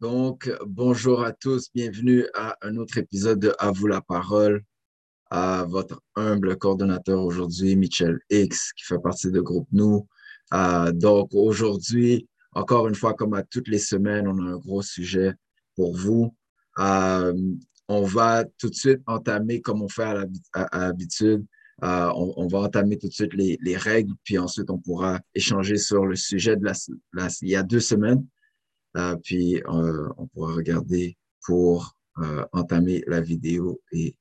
Donc, bonjour à tous, bienvenue à un autre épisode de À vous la parole, à votre humble coordonnateur aujourd'hui, Michel X, qui fait partie de groupe Nous. Euh, donc, aujourd'hui, encore une fois, comme à toutes les semaines, on a un gros sujet pour vous. Euh, on va tout de suite entamer, comme on fait à l'habitude, euh, on, va entamer tout de suite les, les, règles, puis ensuite on pourra échanger sur le sujet de la, la il y a deux semaines. Euh, puis euh, on pourra regarder pour euh, entamer la vidéo et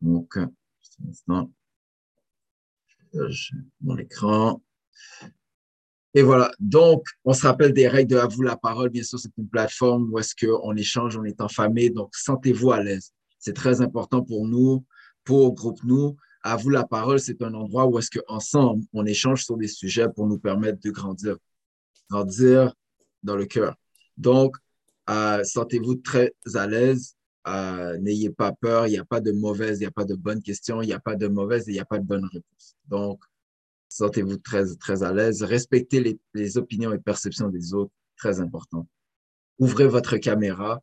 donc juste un instant. Mon écran. Et voilà. Donc, on se rappelle des règles de À vous la parole. Bien sûr, c'est une plateforme où est-ce qu'on échange, on est en famille. Donc, sentez-vous à l'aise. C'est très important pour nous pour Groupe Nous. À vous la parole, c'est un endroit où est-ce qu'ensemble, on échange sur des sujets pour nous permettre de grandir. Grandir dans le cœur. Donc, euh, sentez-vous très à l'aise. Euh, n'ayez pas peur. Il n'y a pas de mauvaise, il n'y a pas de bonne question, il n'y a pas de mauvaise et il n'y a pas de bonne réponse. Donc, sentez-vous très, très à l'aise. Respectez les, les opinions et perceptions des autres, très important. Ouvrez votre caméra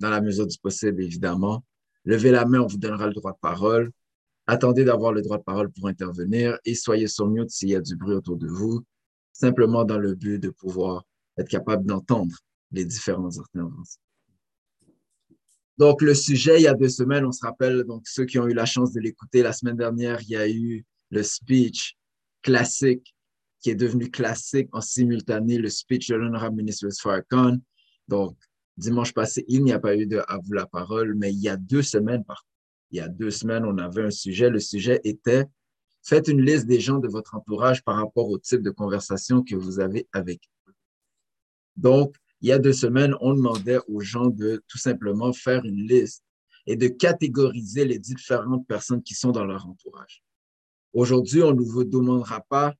dans la mesure du possible, évidemment. Levez la main, on vous donnera le droit de parole. Attendez d'avoir le droit de parole pour intervenir et soyez sur mute s'il y a du bruit autour de vous, simplement dans le but de pouvoir être capable d'entendre les différentes interventions. Donc, le sujet, il y a deux semaines, on se rappelle, donc ceux qui ont eu la chance de l'écouter la semaine dernière, il y a eu le speech classique qui est devenu classique en simultané, le speech de l'honorable ministre Farrakhan. Donc, Dimanche passé, il n'y a pas eu de À vous la parole, mais il y a deux semaines, par il y a deux semaines, on avait un sujet. Le sujet était Faites une liste des gens de votre entourage par rapport au type de conversation que vous avez avec. Donc, il y a deux semaines, on demandait aux gens de tout simplement faire une liste et de catégoriser les différentes personnes qui sont dans leur entourage. Aujourd'hui, on ne vous demandera pas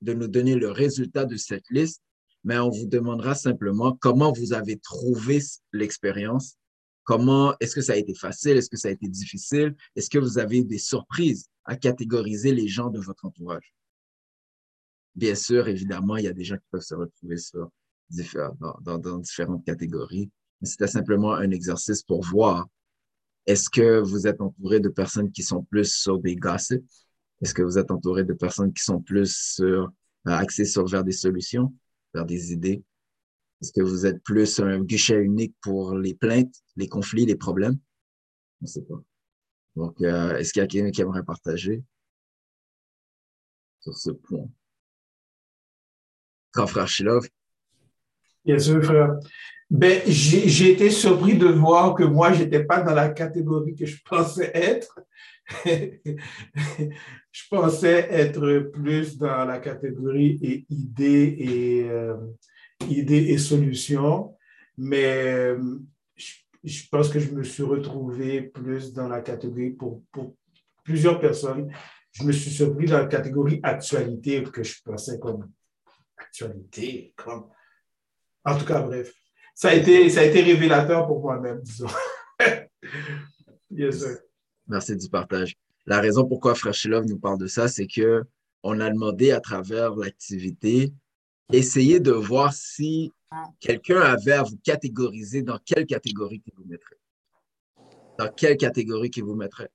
de nous donner le résultat de cette liste, mais on vous demandera simplement comment vous avez trouvé l'expérience. Comment, est-ce que ça a été facile? Est-ce que ça a été difficile? Est-ce que vous avez des surprises à catégoriser les gens de votre entourage? Bien sûr, évidemment, il y a des gens qui peuvent se retrouver sur, dans, dans différentes catégories. C'était simplement un exercice pour voir est-ce que vous êtes entouré de personnes qui sont plus sur des gossips? Est-ce que vous êtes entouré de personnes qui sont plus sur, euh, axées sur vers des solutions? vers des idées? Est-ce que vous êtes plus un guichet unique pour les plaintes, les conflits, les problèmes? Je ne sais pas. Donc, euh, est-ce qu'il y a quelqu'un qui aimerait partager sur ce point? Grand frère Shilov? Bien sûr, frère. Ben, j'ai été surpris de voir que moi, je n'étais pas dans la catégorie que je pensais être. je pensais être plus dans la catégorie idées et, euh, idées et solutions, mais euh, je, pense que je me suis retrouvé plus dans la catégorie pour, pour plusieurs personnes. Je me suis surpris dans la catégorie actualité que je pensais comme actualité, comme... En tout cas, bref. Ça a été, ça a été révélateur pour moi-même, disons. yes, sir. Merci du partage. La raison pourquoi Freshilov nous parle de ça, c'est que on a demandé à travers l'activité, essayer de voir si quelqu'un avait à vous catégoriser dans quelle catégorie qu'il vous mettrait. Dans quelle catégorie qu'il vous mettrait.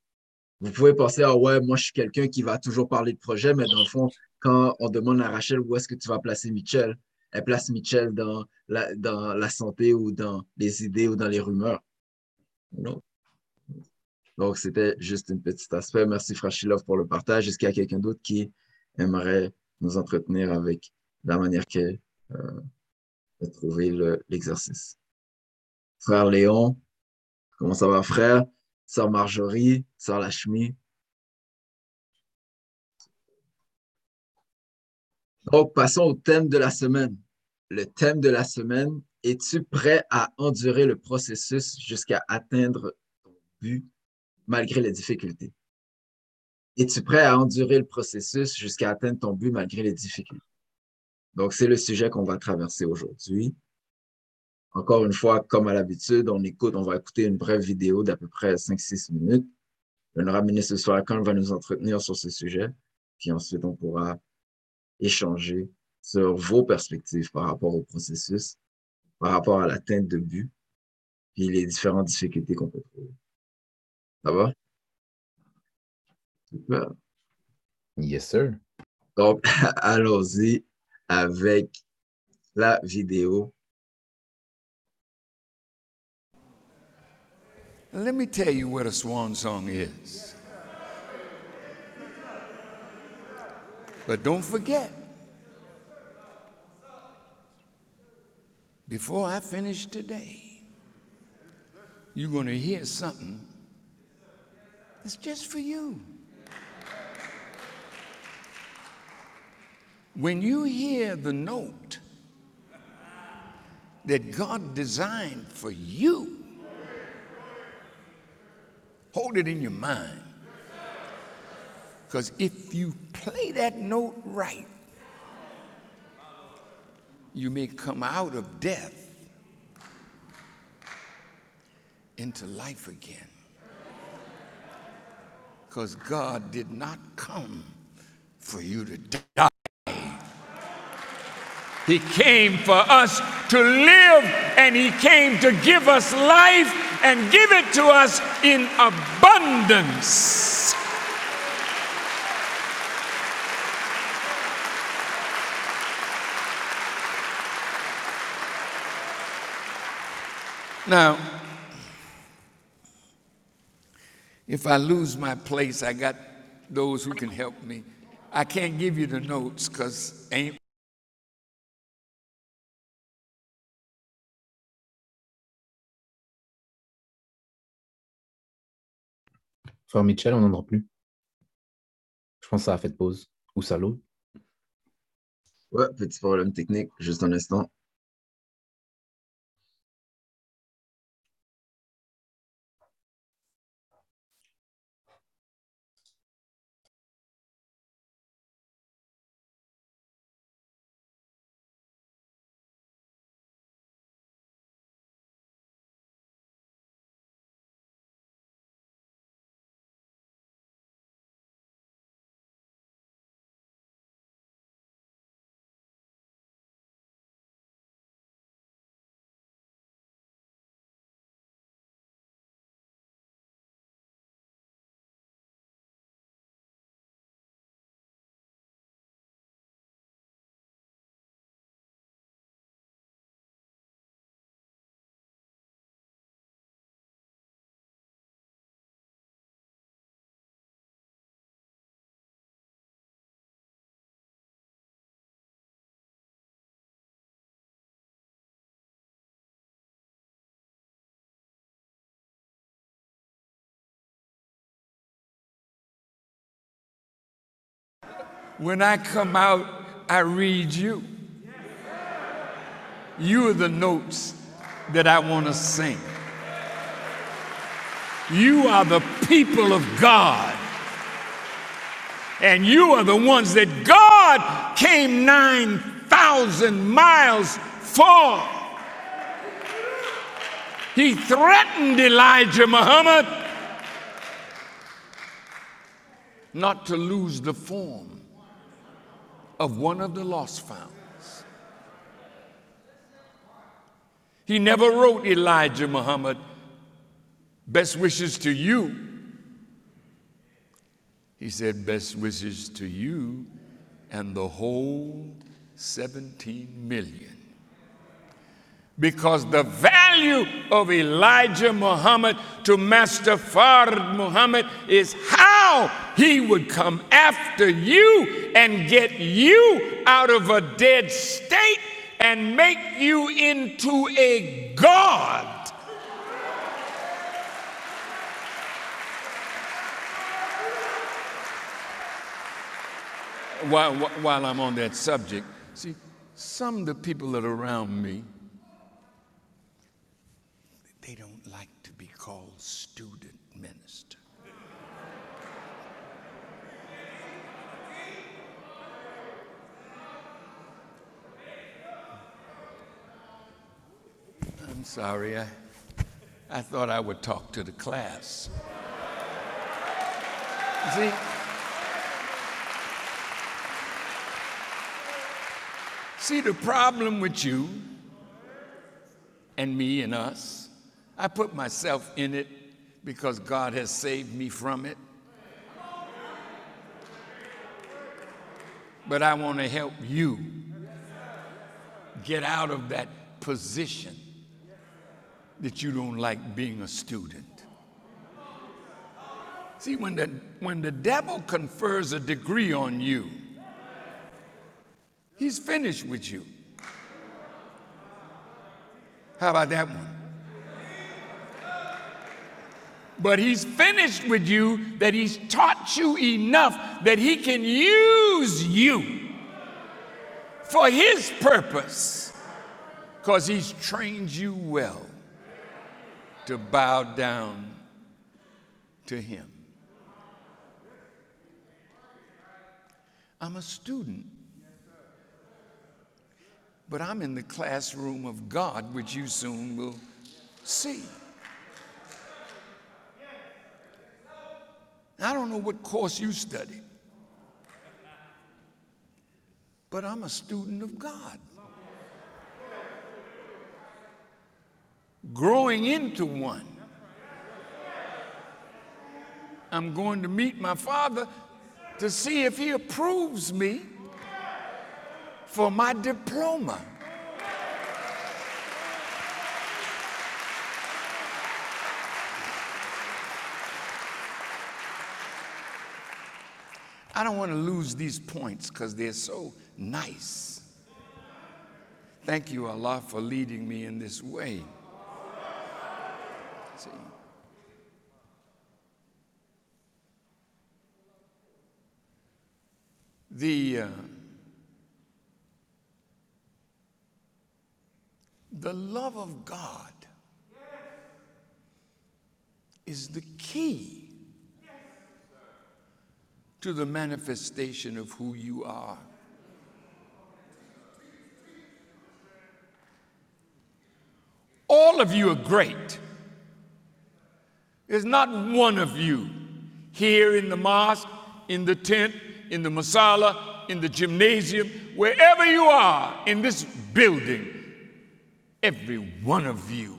Vous pouvez penser, ah ouais, moi je suis quelqu'un qui va toujours parler de projet, mais dans le fond, quand on demande à Rachel où est-ce que tu vas placer Michel, elle place Michel dans la, santé ou dans les idées ou dans les rumeurs. Non. Donc, c'était juste un petit aspect. Merci, Frachilov, pour le partage. Est-ce qu'il y a quelqu'un d'autre qui aimerait nous entretenir avec la manière que euh, de trouver l'exercice? frère Léon, comment ça va, frère? Sœur Marjorie, Sœur Lachmi. Donc, passons au thème de la semaine. Le thème de la semaine, es-tu prêt à endurer le processus jusqu'à atteindre ton but malgré les difficultés? Es-tu prêt à endurer le processus jusqu'à atteindre ton but malgré les difficultés? Donc, c'est le sujet qu'on va traverser aujourd'hui. Encore une fois, comme à l'habitude, on écoute, on va écouter une brève vidéo d'à peu près 5-6 minutes. L'honorable ministre Swarakan va nous entretenir sur ce sujet, puis ensuite on pourra échanger sur vos perspectives par rapport au processus. par rapport à l'atteinte de but, puis les différentes difficultés qu'on peut trouver. Ça va? Super. Yes, sir. Donc, allons-y avec la vidéo. Let me tell you what a swan song is. But don't forget, before I finish today, you're going to hear something that's just for you. When you hear the note that God designed for you, hold it in your mind. Because if you play that note right, you may come out of death into life again. Because God did not come for you to die. He came for us to live, and He came to give us life and give it to us in abundance. Now, if I lose my place, I got those who can help me. I can't give you the notes because ain't Frère Mitchell, on n'entend plus. Je pense que ça a fait pause. Ou ça l'eau. Ouais, petit problème technique, juste un instant. When I come out, I read you. You are the notes that I want to sing. You are the people of God. And you are the ones that God came 9,000 miles for. He threatened Elijah Muhammad not to lose the form of one of the lost founds. He never wrote Elijah Muhammad, best wishes to you. He said, best wishes to you and the whole 17 million. Because the value of Elijah Muhammad to Master Fard Muhammad is how he would come after you and get you out of a dead state and make you into a God. While, while I'm on that subject, see, some of the people that are around me, they don't like to be called student minister. I'm sorry, I, I thought I would talk to the class. See, see the problem with you and me and us. I put myself in it because God has saved me from it. But I want to help you get out of that position that you don't like being a student. See, when the, when the devil confers a degree on you, he's finished with you. How about that one? But he's finished with you that he's taught you enough that he can use you for his purpose because he's trained you well to bow down to him. I'm a student. But I'm in the classroom of God, which you soon will see. I don't know what course you studied, but I'm a student of God. Growing into one. I'm going to meet my father to see if he approves me for my diploma. I don't want to lose these points because they're so nice. Thank you, Allah, for leading me in this way. See? The, uh, the love of God is the key to the manifestation of who you are. All of you are great. There's not one of you here in the mosque, in the tent, in the masala, in the gymnasium, wherever you are in this building, every one of you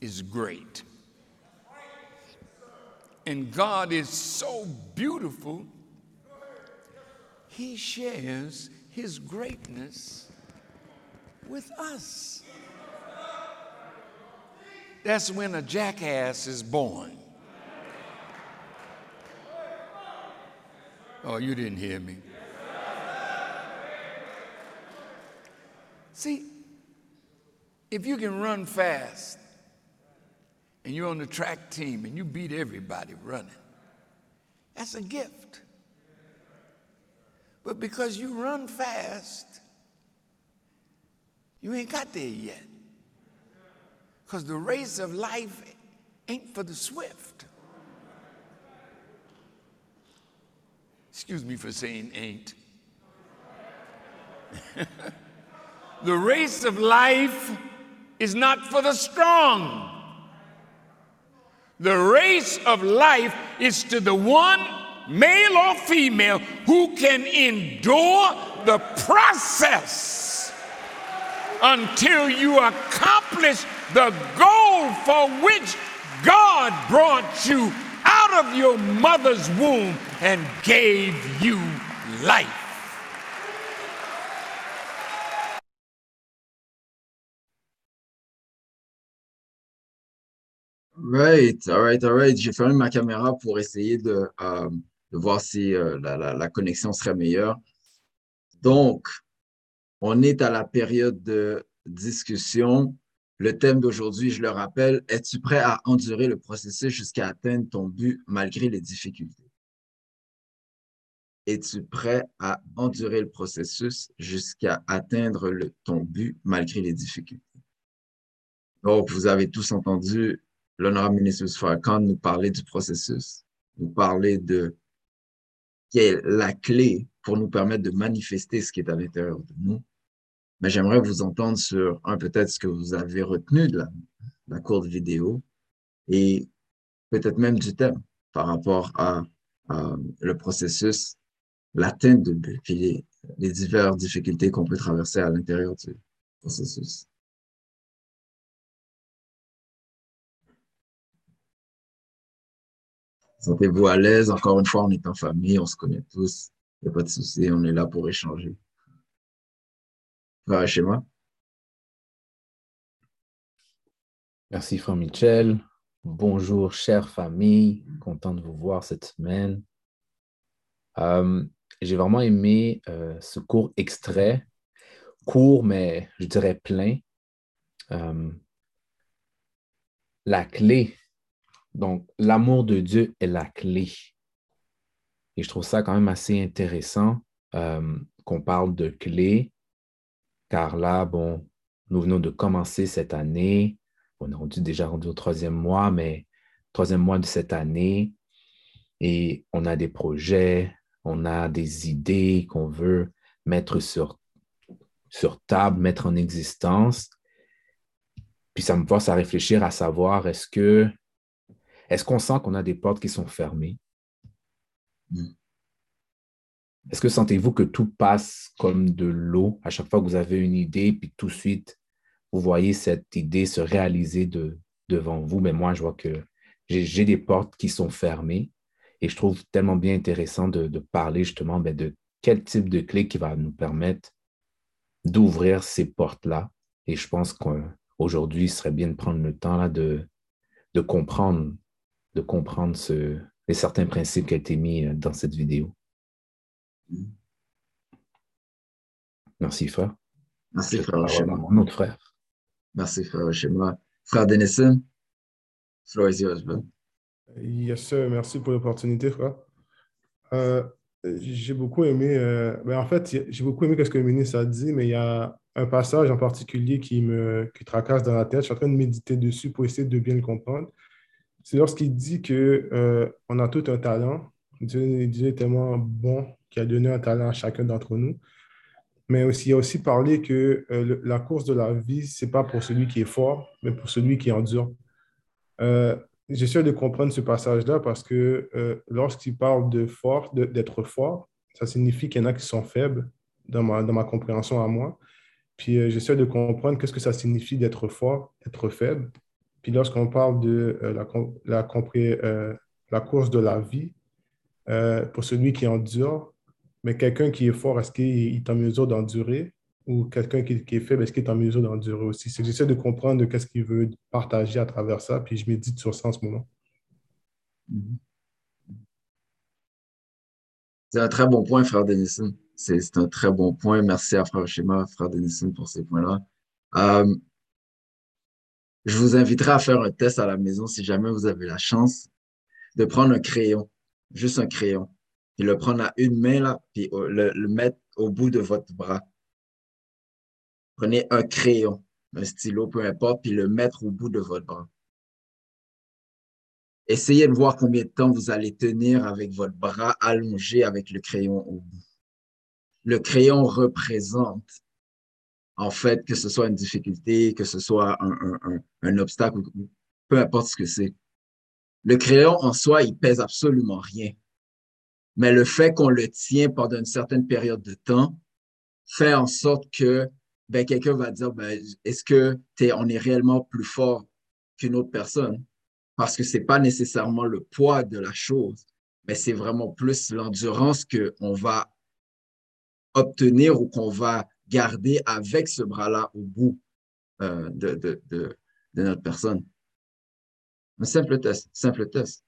is great. And God is so beautiful, He shares His greatness with us. That's when a jackass is born. Oh, you didn't hear me. See, if you can run fast and you're on the track team and you beat everybody running, that's a gift. But because you run fast, you ain't got there yet. Because the race of life ain't for the swift. Excuse me for saying ain't. the race of life is not for the strong. The race of life is to the one, male or female, who can endure the process until you accomplish the goal for which God brought you out of your mother's womb and gave you life. Right, all right, all right. J'ai fermé ma caméra pour essayer de, euh, voir si euh, la, connexion serait meilleure. Donc, on est à la période de discussion. Le thème d'aujourd'hui, je le rappelle, es-tu prêt à endurer le processus jusqu'à atteindre ton but malgré les difficultés? Es-tu prêt à endurer le processus jusqu'à atteindre le, ton but malgré les difficultés? Donc, vous avez tous entendu l'honorable ministre Farrakhan nous parler du processus, nous parler de quelle est la clé pour nous permettre de manifester ce qui est à l'intérieur de nous mais j'aimerais vous entendre sur, un, peut-être ce que vous avez retenu de la, courte vidéo et peut-être même du thème par rapport à, le processus, l'atteinte de but, puis les, les diverses difficultés qu'on peut traverser à l'intérieur du processus. Sentez-vous à l'aise? Encore une fois, on est en famille, on se connaît tous. Il n'y a pas de souci, on est là pour échanger. Frère Schéma. Merci, Frère Michel. Bonjour, chère famille. Content de vous voir cette semaine. Euh, J'ai vraiment aimé euh, ce court extrait. Court, mais je dirais plein. Euh, la clé. Donc, l'amour de Dieu est la clé. Et je trouve ça quand même assez intéressant qu'on parle de clé, car là, bon, nous venons de commencer cette année on est rendu, déjà rendu au troisième mois, mais troisième mois de cette année, et on a des projets, on a des idées qu'on veut mettre sur, table, mettre en existence. Puis ça me force à réfléchir à savoir est-ce que est-ce qu'on sent qu'on a des portes qui sont fermées? Hmm. Est-ce que sentez-vous que tout passe comme de l'eau à chaque fois que vous avez une idée, puis tout de suite, vous voyez cette idée se réaliser de, devant vous, mais moi, je vois que j'ai des portes qui sont fermées et je trouve tellement bien intéressant de, parler justement ben, de quel type de clé qui va nous permettre d'ouvrir ces portes-là. Et je pense qu'aujourd'hui, il serait bien de prendre le temps là, de, comprendre, de comprendre certains principes qui ont été mis euh, dans cette vidéo. Merci, frère. Merci, frère. Mon autre frère. Merci, frère Shema. Frère Denison, floor is yours, bro. Yes, sir. Merci pour l'opportunité, frère. Euh, j'ai beaucoup aimé, euh, ben, en fait, j'ai beaucoup aimé ce que le ministre a dit, mais il y a un passage en particulier qui me qui tracasse dans la tête. Je suis en train de méditer dessus pour essayer de bien le comprendre. C'est lorsqu'il dit qu'on euh, a tout un talent. Dieu, Dieu est tellement bon qu'il a donné un talent à chacun d'entre nous mais aussi, il a aussi parlé que euh, la course de la vie, ce n'est pas pour celui qui est fort, mais pour celui qui endure. Euh, J'essaie de comprendre ce passage-là parce que euh, lorsqu'il parle de fort, d'être fort, ça signifie qu'il y en a qui sont faibles dans ma, dans ma compréhension à moi. Puis j'essaie de comprendre qu'est-ce que ça signifie d'être fort, d'être faible. Puis lorsqu'on parle de la, la, la course de la vie, pour celui qui endure, mais quelqu'un qui est fort, est-ce qu'il est en mesure d'endurer? Ou quelqu'un qui, est faible, est-ce qu'il est en mesure d'endurer aussi? C'est j'essaie de comprendre de ce qu'il veut partager à travers ça, puis je médite sur ça en ce moment. Mm-hmm. C'est un très bon point, frère Denison. C'est un très bon point. Merci à frère Schéma, frère Denison, pour ces points-là. Euh, je vous inviterai à faire un test à la maison si jamais vous avez la chance de prendre un crayon, juste un crayon, puis le prendre à une main, là, puis le, mettre au bout de votre bras. Prenez un crayon, un stylo, peu importe, puis le mettre au bout de votre bras. Essayez de voir combien de temps vous allez tenir avec votre bras allongé avec le crayon au bout. Le crayon représente, en fait, que ce soit une difficulté, que ce soit un, un obstacle, peu importe ce que c'est. Le crayon en soi, il pèse absolument rien. Mais le fait qu'on le tient pendant une certaine période de temps fait en sorte que ben, quelqu'un va dire ben, est-ce que on est réellement plus fort qu'une autre personne? Parce que c'est pas nécessairement le poids de la chose, mais c'est vraiment plus l'endurance qu'on va obtenir ou qu'on va garder avec ce bras-là au bout euh, de, de, de, de notre personne. Un simple test, simple test.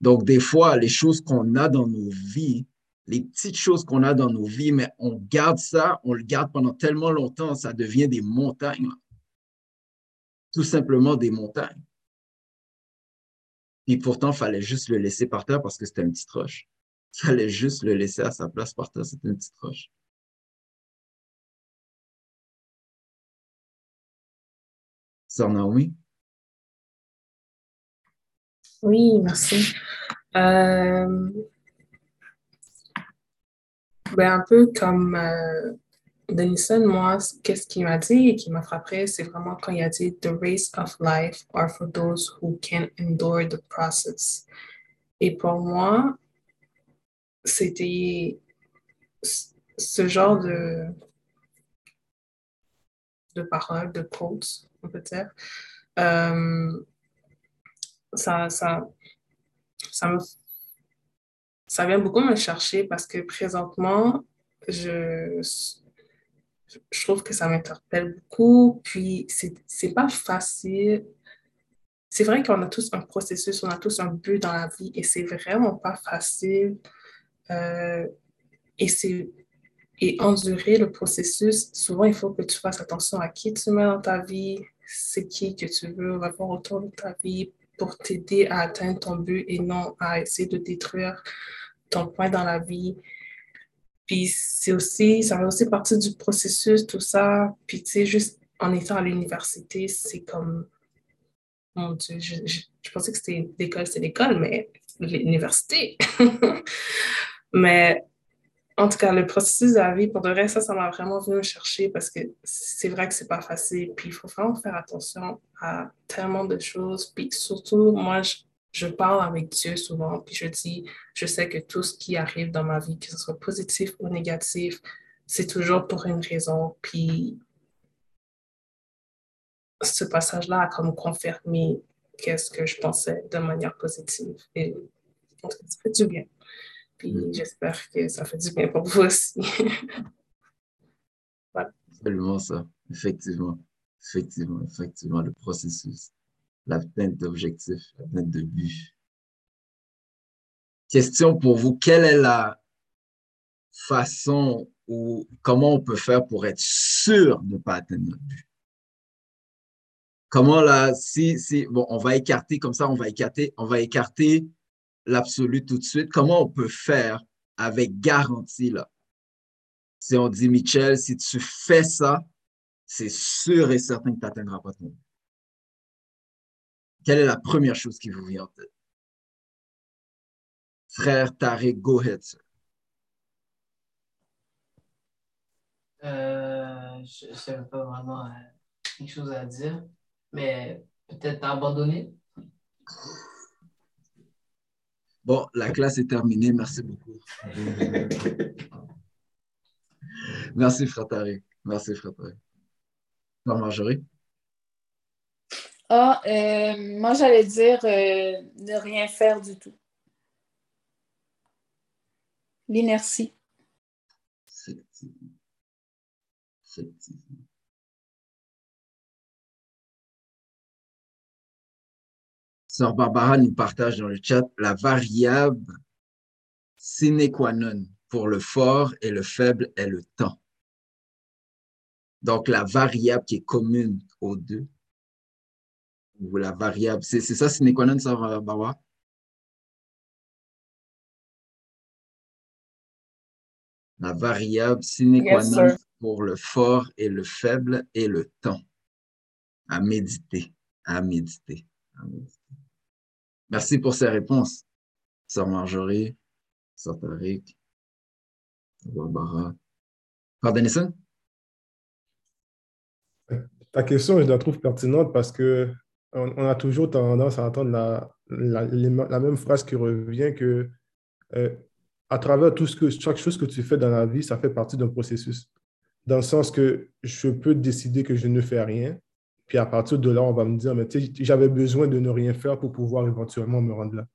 Donc, des fois, les choses qu'on a dans nos vies, les petites choses qu'on a dans nos vies, mais on garde ça, on le garde pendant tellement longtemps, ça devient des montagnes. Tout simplement des montagnes. Et pourtant, il fallait juste le laisser par terre parce que c'était une petite roche. Il fallait juste le laisser à sa place par terre, c'était une petite roche. Sœur Naomi? Oui, merci. Euh, ben, un peu comme euh, Denison, moi, qu'est-ce qu'il m'a dit et qui m'a frappé, c'est vraiment quand il a dit The race of life are for those who can endure the process. Et pour moi, c'était ce genre de, de paroles, de quotes, on peut dire. Euh, ça, ça, ça me ça vient beaucoup me chercher parce que présentement, je, je trouve que ça m'interpelle beaucoup. Puis, c'est pas facile. C'est vrai qu'on a tous un processus, on a tous un but dans la vie et c'est vraiment pas facile. Euh, et c'est et endurer le processus, souvent, il faut que tu fasses attention à qui tu mets dans ta vie, c'est qui que tu veux avoir autour de ta vie pour t'aider à atteindre ton but et non à essayer de détruire ton point dans la vie. Puis c'est aussi, ça fait aussi partie du processus, tout ça. Puis tu sais, juste en étant à l'université, c'est comme, mon Dieu, je, je pensais que c'était l'école, c'est l'école, mais l'université. mais en tout cas, le processus de la vie, pour de vrai, ça, ça m'a vraiment venu me chercher parce que c'est vrai que c'est pas facile. Puis il faut vraiment faire attention à tellement de choses. Puis surtout, moi, je, parle avec Dieu souvent. Puis je dis, je sais que tout ce qui arrive dans ma vie, que ce soit positif ou négatif, c'est toujours pour une raison. Puis ce passage-là a comme confirmé qu'est-ce que je pensais de manière positive. Et ça fait du bien. Puis mm. j'espère que ça fait du bien pour vous aussi. voilà. Absolument ça, effectivement. Effectivement, effectivement, le processus, l'atteinte d'objectifs, l'atteinte de buts. Question pour vous, quelle est la façon ou comment on peut faire pour être sûr de ne pas atteindre notre but? Comment là, si, si, bon, on va écarter comme ça, on va écarter, on va écarter l'absolu tout de suite, comment on peut faire avec garantie là? Si on dit, Michel, si tu fais ça, c'est sûr et certain que tu n'atteindras pas ton but. Quelle est la première chose qui vous vient en tête? Frère Tariq, go ahead, euh, je ne sais pas vraiment euh, quelque chose à dire, mais peut-être abandonner. Bon, la classe est terminée. Merci beaucoup. Merci, Fratari. Merci, Marjorie? Ah, euh, moi, j'allais dire euh, ne rien faire du tout. L'inertie. Sœur Barbara nous partage dans le chat la variable sine qua non pour le fort et le faible est le temps. Donc, la variable qui est commune aux deux, ou la variable, c'est ça sine qua non, Sœur Barbara? La variable sine qua non pour le fort et le faible est le temps. À méditer, à méditer, à méditer. Merci pour ces réponses, Sœur Marjorie, Sœur Tariq, Barbara. Frère Denison? Ta question, je la trouve pertinente parce que on, a toujours tendance à entendre la, la, même phrase qui revient que euh, à travers tout ce que, chaque chose que tu fais dans la vie, ça fait partie d'un processus. Dans le sens que je peux décider que je ne fais rien, puis à partir de là, on va me dire, mais j'avais besoin de ne rien faire pour pouvoir éventuellement me rendre là.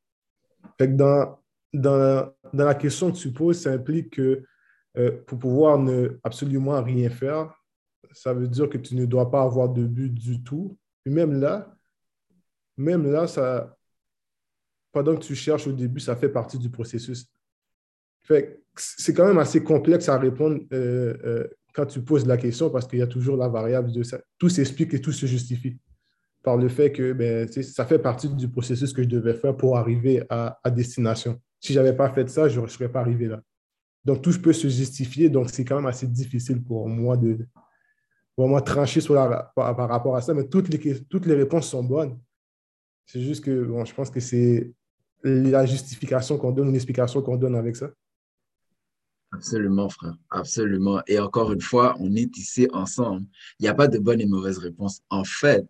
Fait dans, dans, dans la question que tu poses, ça implique que euh, pour pouvoir ne absolument rien faire, ça veut dire que tu ne dois pas avoir de but du tout. Et même là, même là, ça, pendant que tu cherches au début, ça fait partie du processus. C'est quand même assez complexe à répondre euh, euh, quand tu poses la question parce qu'il y a toujours la variable de ça. Tout s'explique et tout se justifie par le fait que ben, ça fait partie du processus que je devais faire pour arriver à, destination. Si je n'avais pas fait ça, je ne serais pas arrivé là. Donc, tout peut se justifier. Donc, c'est quand même assez difficile pour moi de vraiment trancher sur la, par, rapport à ça. Mais toutes les, toutes les réponses sont bonnes. C'est juste que bon, je pense que c'est la justification qu'on donne, l'explication qu'on donne avec ça. Absolument, frère. Absolument. Et encore une fois, on est ici ensemble. Il n'y a pas de bonne et mauvaise réponse. En fait,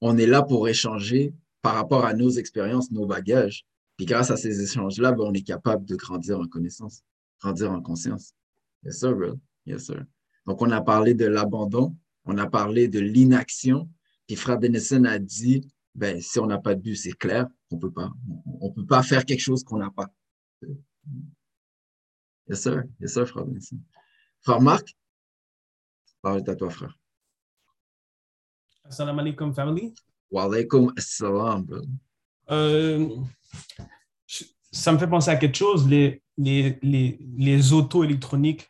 on est là pour échanger par rapport à nos expériences, nos bagages. Puis grâce à ces échanges-là, ben, on est capable de grandir en connaissance, grandir en conscience. Yes, sir, bro. Yes, sir. Donc, on a parlé de l'abandon, on a parlé de l'inaction. Puis frère Denison a dit, ben, si on n'a pas de but, c'est clair, qu'on peut pas. On ne peut pas faire quelque chose qu'on n'a pas. Yes, sir. Yes, sir, frère. Merci. Frère Marc, parle à toi, frère. Assalamu alaikum, family. Wa alaikum assalam, brother. Euh, ça me fait penser à quelque chose, les, les, les, les autos électroniques,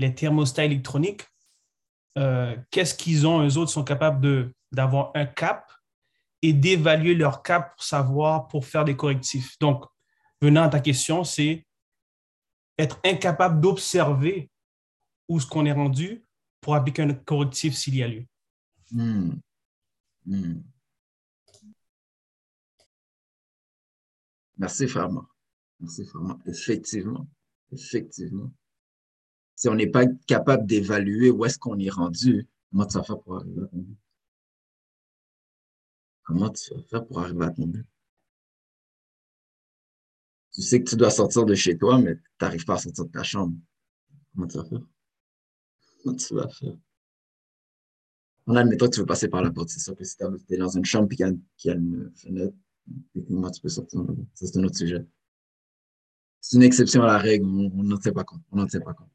les thermostats électroniques, euh, qu'est-ce qu'ils ont, eux autres sont capables d'avoir un cap et d'évaluer leur cap pour savoir, pour faire des correctifs. Donc, venant à ta question, c'est être incapable d'observer où ce qu'on est rendu pour appliquer un correctif s'il y a lieu. Hmm. Hmm. Merci, Marc. Merci, Marc. Effectivement. Effectivement. Si on n'est pas capable d'évaluer où est-ce qu'on est rendu, comment tu vas faire pour arriver à ton but? Comment tu vas faire pour arriver à ton but? Tu sais que tu dois sortir de chez toi, mais tu n'arrives pas à sortir de ta chambre. Comment tu vas faire? Comment tu vas faire? En admettant que tu veux passer par la porte, c'est sûr que si tu es dans une chambre et qu'il y, a- une fenêtre, techniquement, tu peux sortir. Ça, c'est un autre sujet. C'est une exception à la règle, on on n'en tient pas compte. On n'en tient pas compte.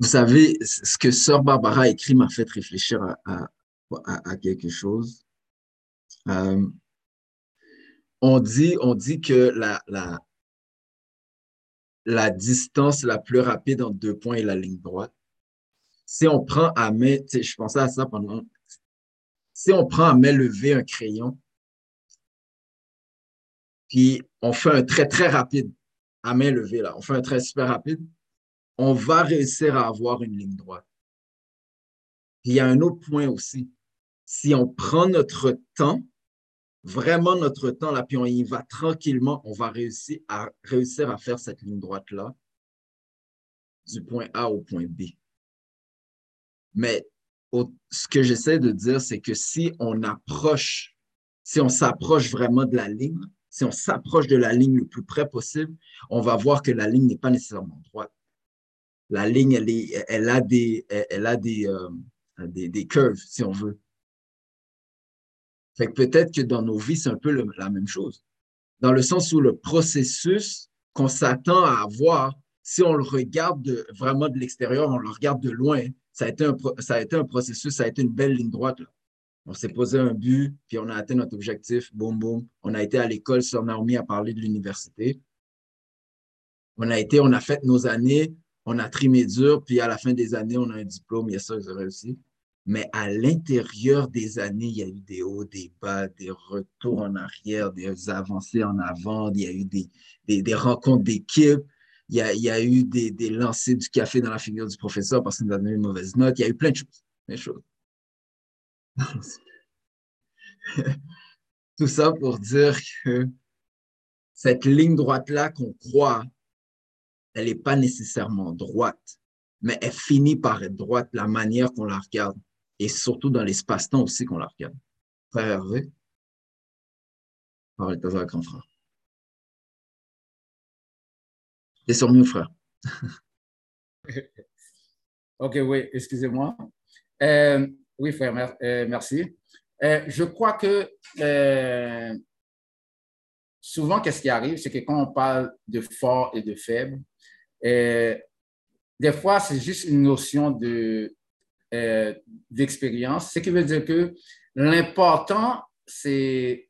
Vous savez, ce que Sœur Barbara a écrit m'a fait réfléchir à, quelque chose. Euh, on, dit, on dit que la, la, distance la plus rapide entre deux points est la ligne droite. Si on prend à main, je pensais à ça pendant. Si on prend à main levée un crayon, puis on fait un trait très rapide à main levée, là, on fait un trait super rapide, on va réussir à avoir une ligne droite. Il y a un autre point aussi. Si on prend notre temps, vraiment notre temps, là, puis on y va tranquillement, on va réussir à, réussir à faire cette ligne droite-là du point A au point B. Mais ce que j'essaie de dire, c'est que si on approche, si on s'approche vraiment de la ligne, si on s'approche de la ligne le plus près possible, on va voir que la ligne n'est pas nécessairement droite. La ligne, elle, a des, elle a des, euh, des, des curves, si on veut. Fait que peut-être que dans nos vies, c'est un peu la même chose. Dans le sens où le processus qu'on s'attend à avoir, si on le regarde de- vraiment de l'extérieur, on le regarde de loin, ça a, été un, ça a été un processus, ça a été une belle ligne droite. On s'est posé un but, puis on a atteint notre objectif, boum, boum. On a été à l'école, Sœur Naomi a parlé de l'université. On a été, on a fait nos années, on a trimé dur, puis à la fin des années, on a un diplôme, il y a ça, ils ont réussi. Mais à l'intérieur des années, il y a eu des hauts, des bas, des retours en arrière, des avancées en avant, il y a eu des, des, des rencontres d'équipe, il y a, il y a eu des, des lancers du café dans la figure du professeur parce qu'il nous a donné une mauvaise note, il y a eu plein de choses. Plein de choses. Tout ça pour dire que cette ligne droite-là qu'on croit, elle n'est pas nécessairement droite, mais elle finit par être droite la manière qu'on la regarde et surtout dans l'espace-temps aussi qu'on la regarde. Frère Hervé, parole à grand frère. T'es sur mieux, frère. Ok, oui, excusez-moi. Euh, oui, frère, euh, merci. Euh, je crois que souvent, qu'est-ce qui arrive, c'est que quand on parle de fort et de faible, des fois, c'est juste une notion de, euh, d'expérience, ce qui veut dire que l'important, c'est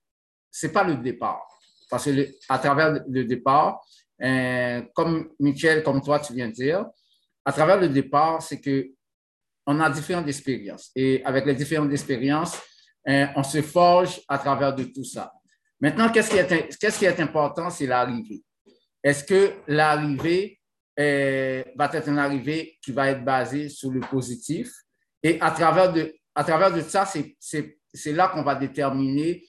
c'est pas le départ. Parce que à travers le départ, euh, comme Michel, comme toi, tu viens de dire, à travers le départ, c'est que on a différentes expériences. Et avec les différentes expériences, euh, on se forge à travers de tout ça. Maintenant, qu'est-ce qui est, qu'est-ce qui est important, c'est l'arrivée. Est-ce que l'arrivée euh, va être une arrivée qui va être basée sur le positif? Et à travers de, à travers de ça, c'est là qu'on va déterminer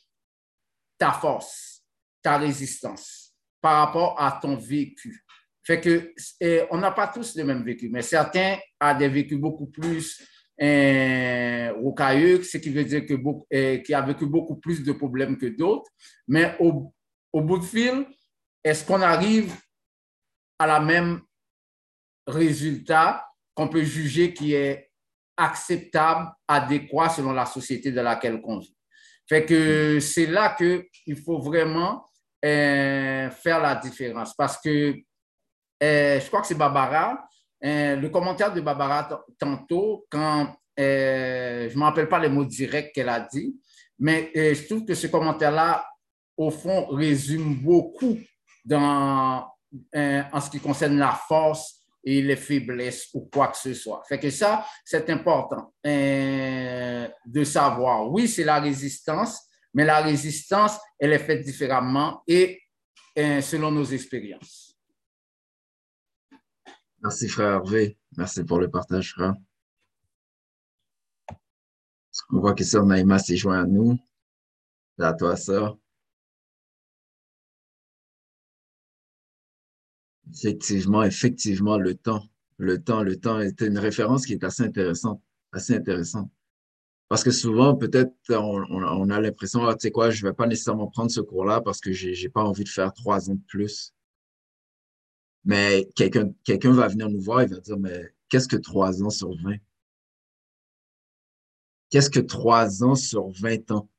ta force, ta résistance par rapport à ton vécu. Fait que eh, on n'a pas tous le même vécu, mais certains ont des vécus beaucoup plus euh, rocailleux, ce qui veut dire que beaucoup, eh, qui a vécu beaucoup plus de problèmes que d'autres. Mais au, au bout de fil, est-ce qu'on arrive à la même résultat qu'on peut juger qui est acceptable, adéquat selon la société dans laquelle on vit? Fait c'est là qu'il faut vraiment euh, faire la différence parce que euh, je crois que c'est Barbara, euh, le commentaire de Barbara tantôt, quand je ne me rappelle pas les mots directs qu'elle a dit, mais je trouve que ce commentaire-là, au fond, résume beaucoup dans, en ce qui concerne la force et les faiblesses ou quoi que ce soit. Fait que ça, c'est important de savoir. Oui, c'est la résistance, mais la résistance, elle est faite différemment et selon nos expériences. Merci, frère Hervé. Merci pour le partage, frère. On voit que Sœur Naïma s'est joint à nous. C'est à toi, Sœur. Effectivement, effectivement, le temps. Le temps, le temps est une référence qui est assez intéressante. Assez intéressante. Parce que souvent, peut-être, on, a l'impression, ah, tu sais quoi, je ne vais pas nécessairement prendre ce cours-là parce que je n'ai pas envie de faire trois ans de plus. Mais quelqu'un quelqu'un va venir nous voir et va dire, mais qu'est-ce que trois ans sur vingt? Qu'est-ce que trois ans sur vingt ans?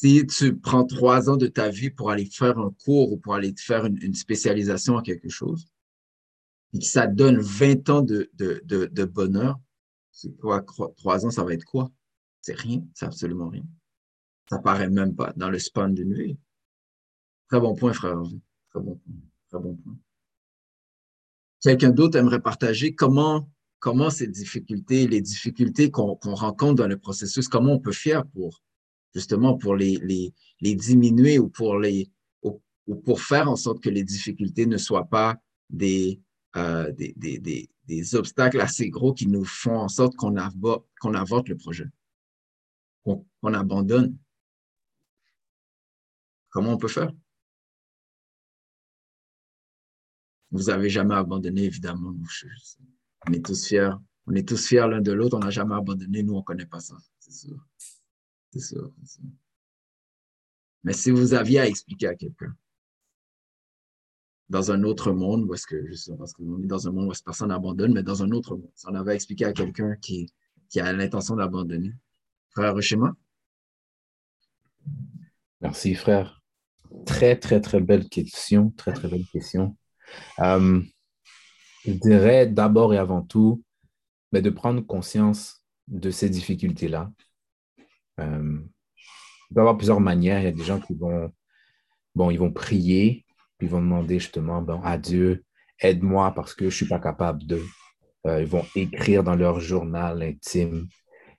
Si tu prends trois ans de ta vie pour aller faire un cours ou pour aller faire une, spécialisation en quelque chose, et que ça donne 20 ans de, bonheur, c'est quoi, trois ans, ça va être quoi? C'est rien, c'est absolument rien. Ça paraît même pas dans le span d'une vie. Très bon point, frère. Très bon point. Très bon point. Quelqu'un d'autre aimerait partager comment, comment ces difficultés, les difficultés qu'on rencontre dans le processus, comment on peut faire pour justement pour les, les, les diminuer ou pour les ou, pour faire en sorte que les difficultés ne soient pas des, euh, des, des, des obstacles assez gros qui nous font en sorte qu'on avorte, qu'on avorte le projet, qu'on abandonne. Comment on peut faire? Vous n'avez jamais abandonné, évidemment. on est tous fiers. On est tous fiers l'un de l'autre. On n'a jamais abandonné. Nous, on ne connaît pas ça. C'est sûr. C'est. Mais si vous aviez à expliquer à quelqu'un, dans un autre monde, où est-ce que, sais, parce dans un monde où personne n'abandonne, mais dans un autre monde. Si on avait expliqué à quelqu'un qui, qui a l'intention d'abandonner. Frère Rochema? Merci, frère. Très, très, très belle question. Très, très belle question. Euh, je dirais d'abord et avant tout, mais de prendre conscience de ces difficultés-là. Euh, il peut y avoir plusieurs manières. Il y a des gens qui vont, bon, ils vont prier, puis ils vont demander justement bon, à Dieu, aide-moi parce que je ne suis pas capable de. Euh, ils vont écrire dans leur journal intime.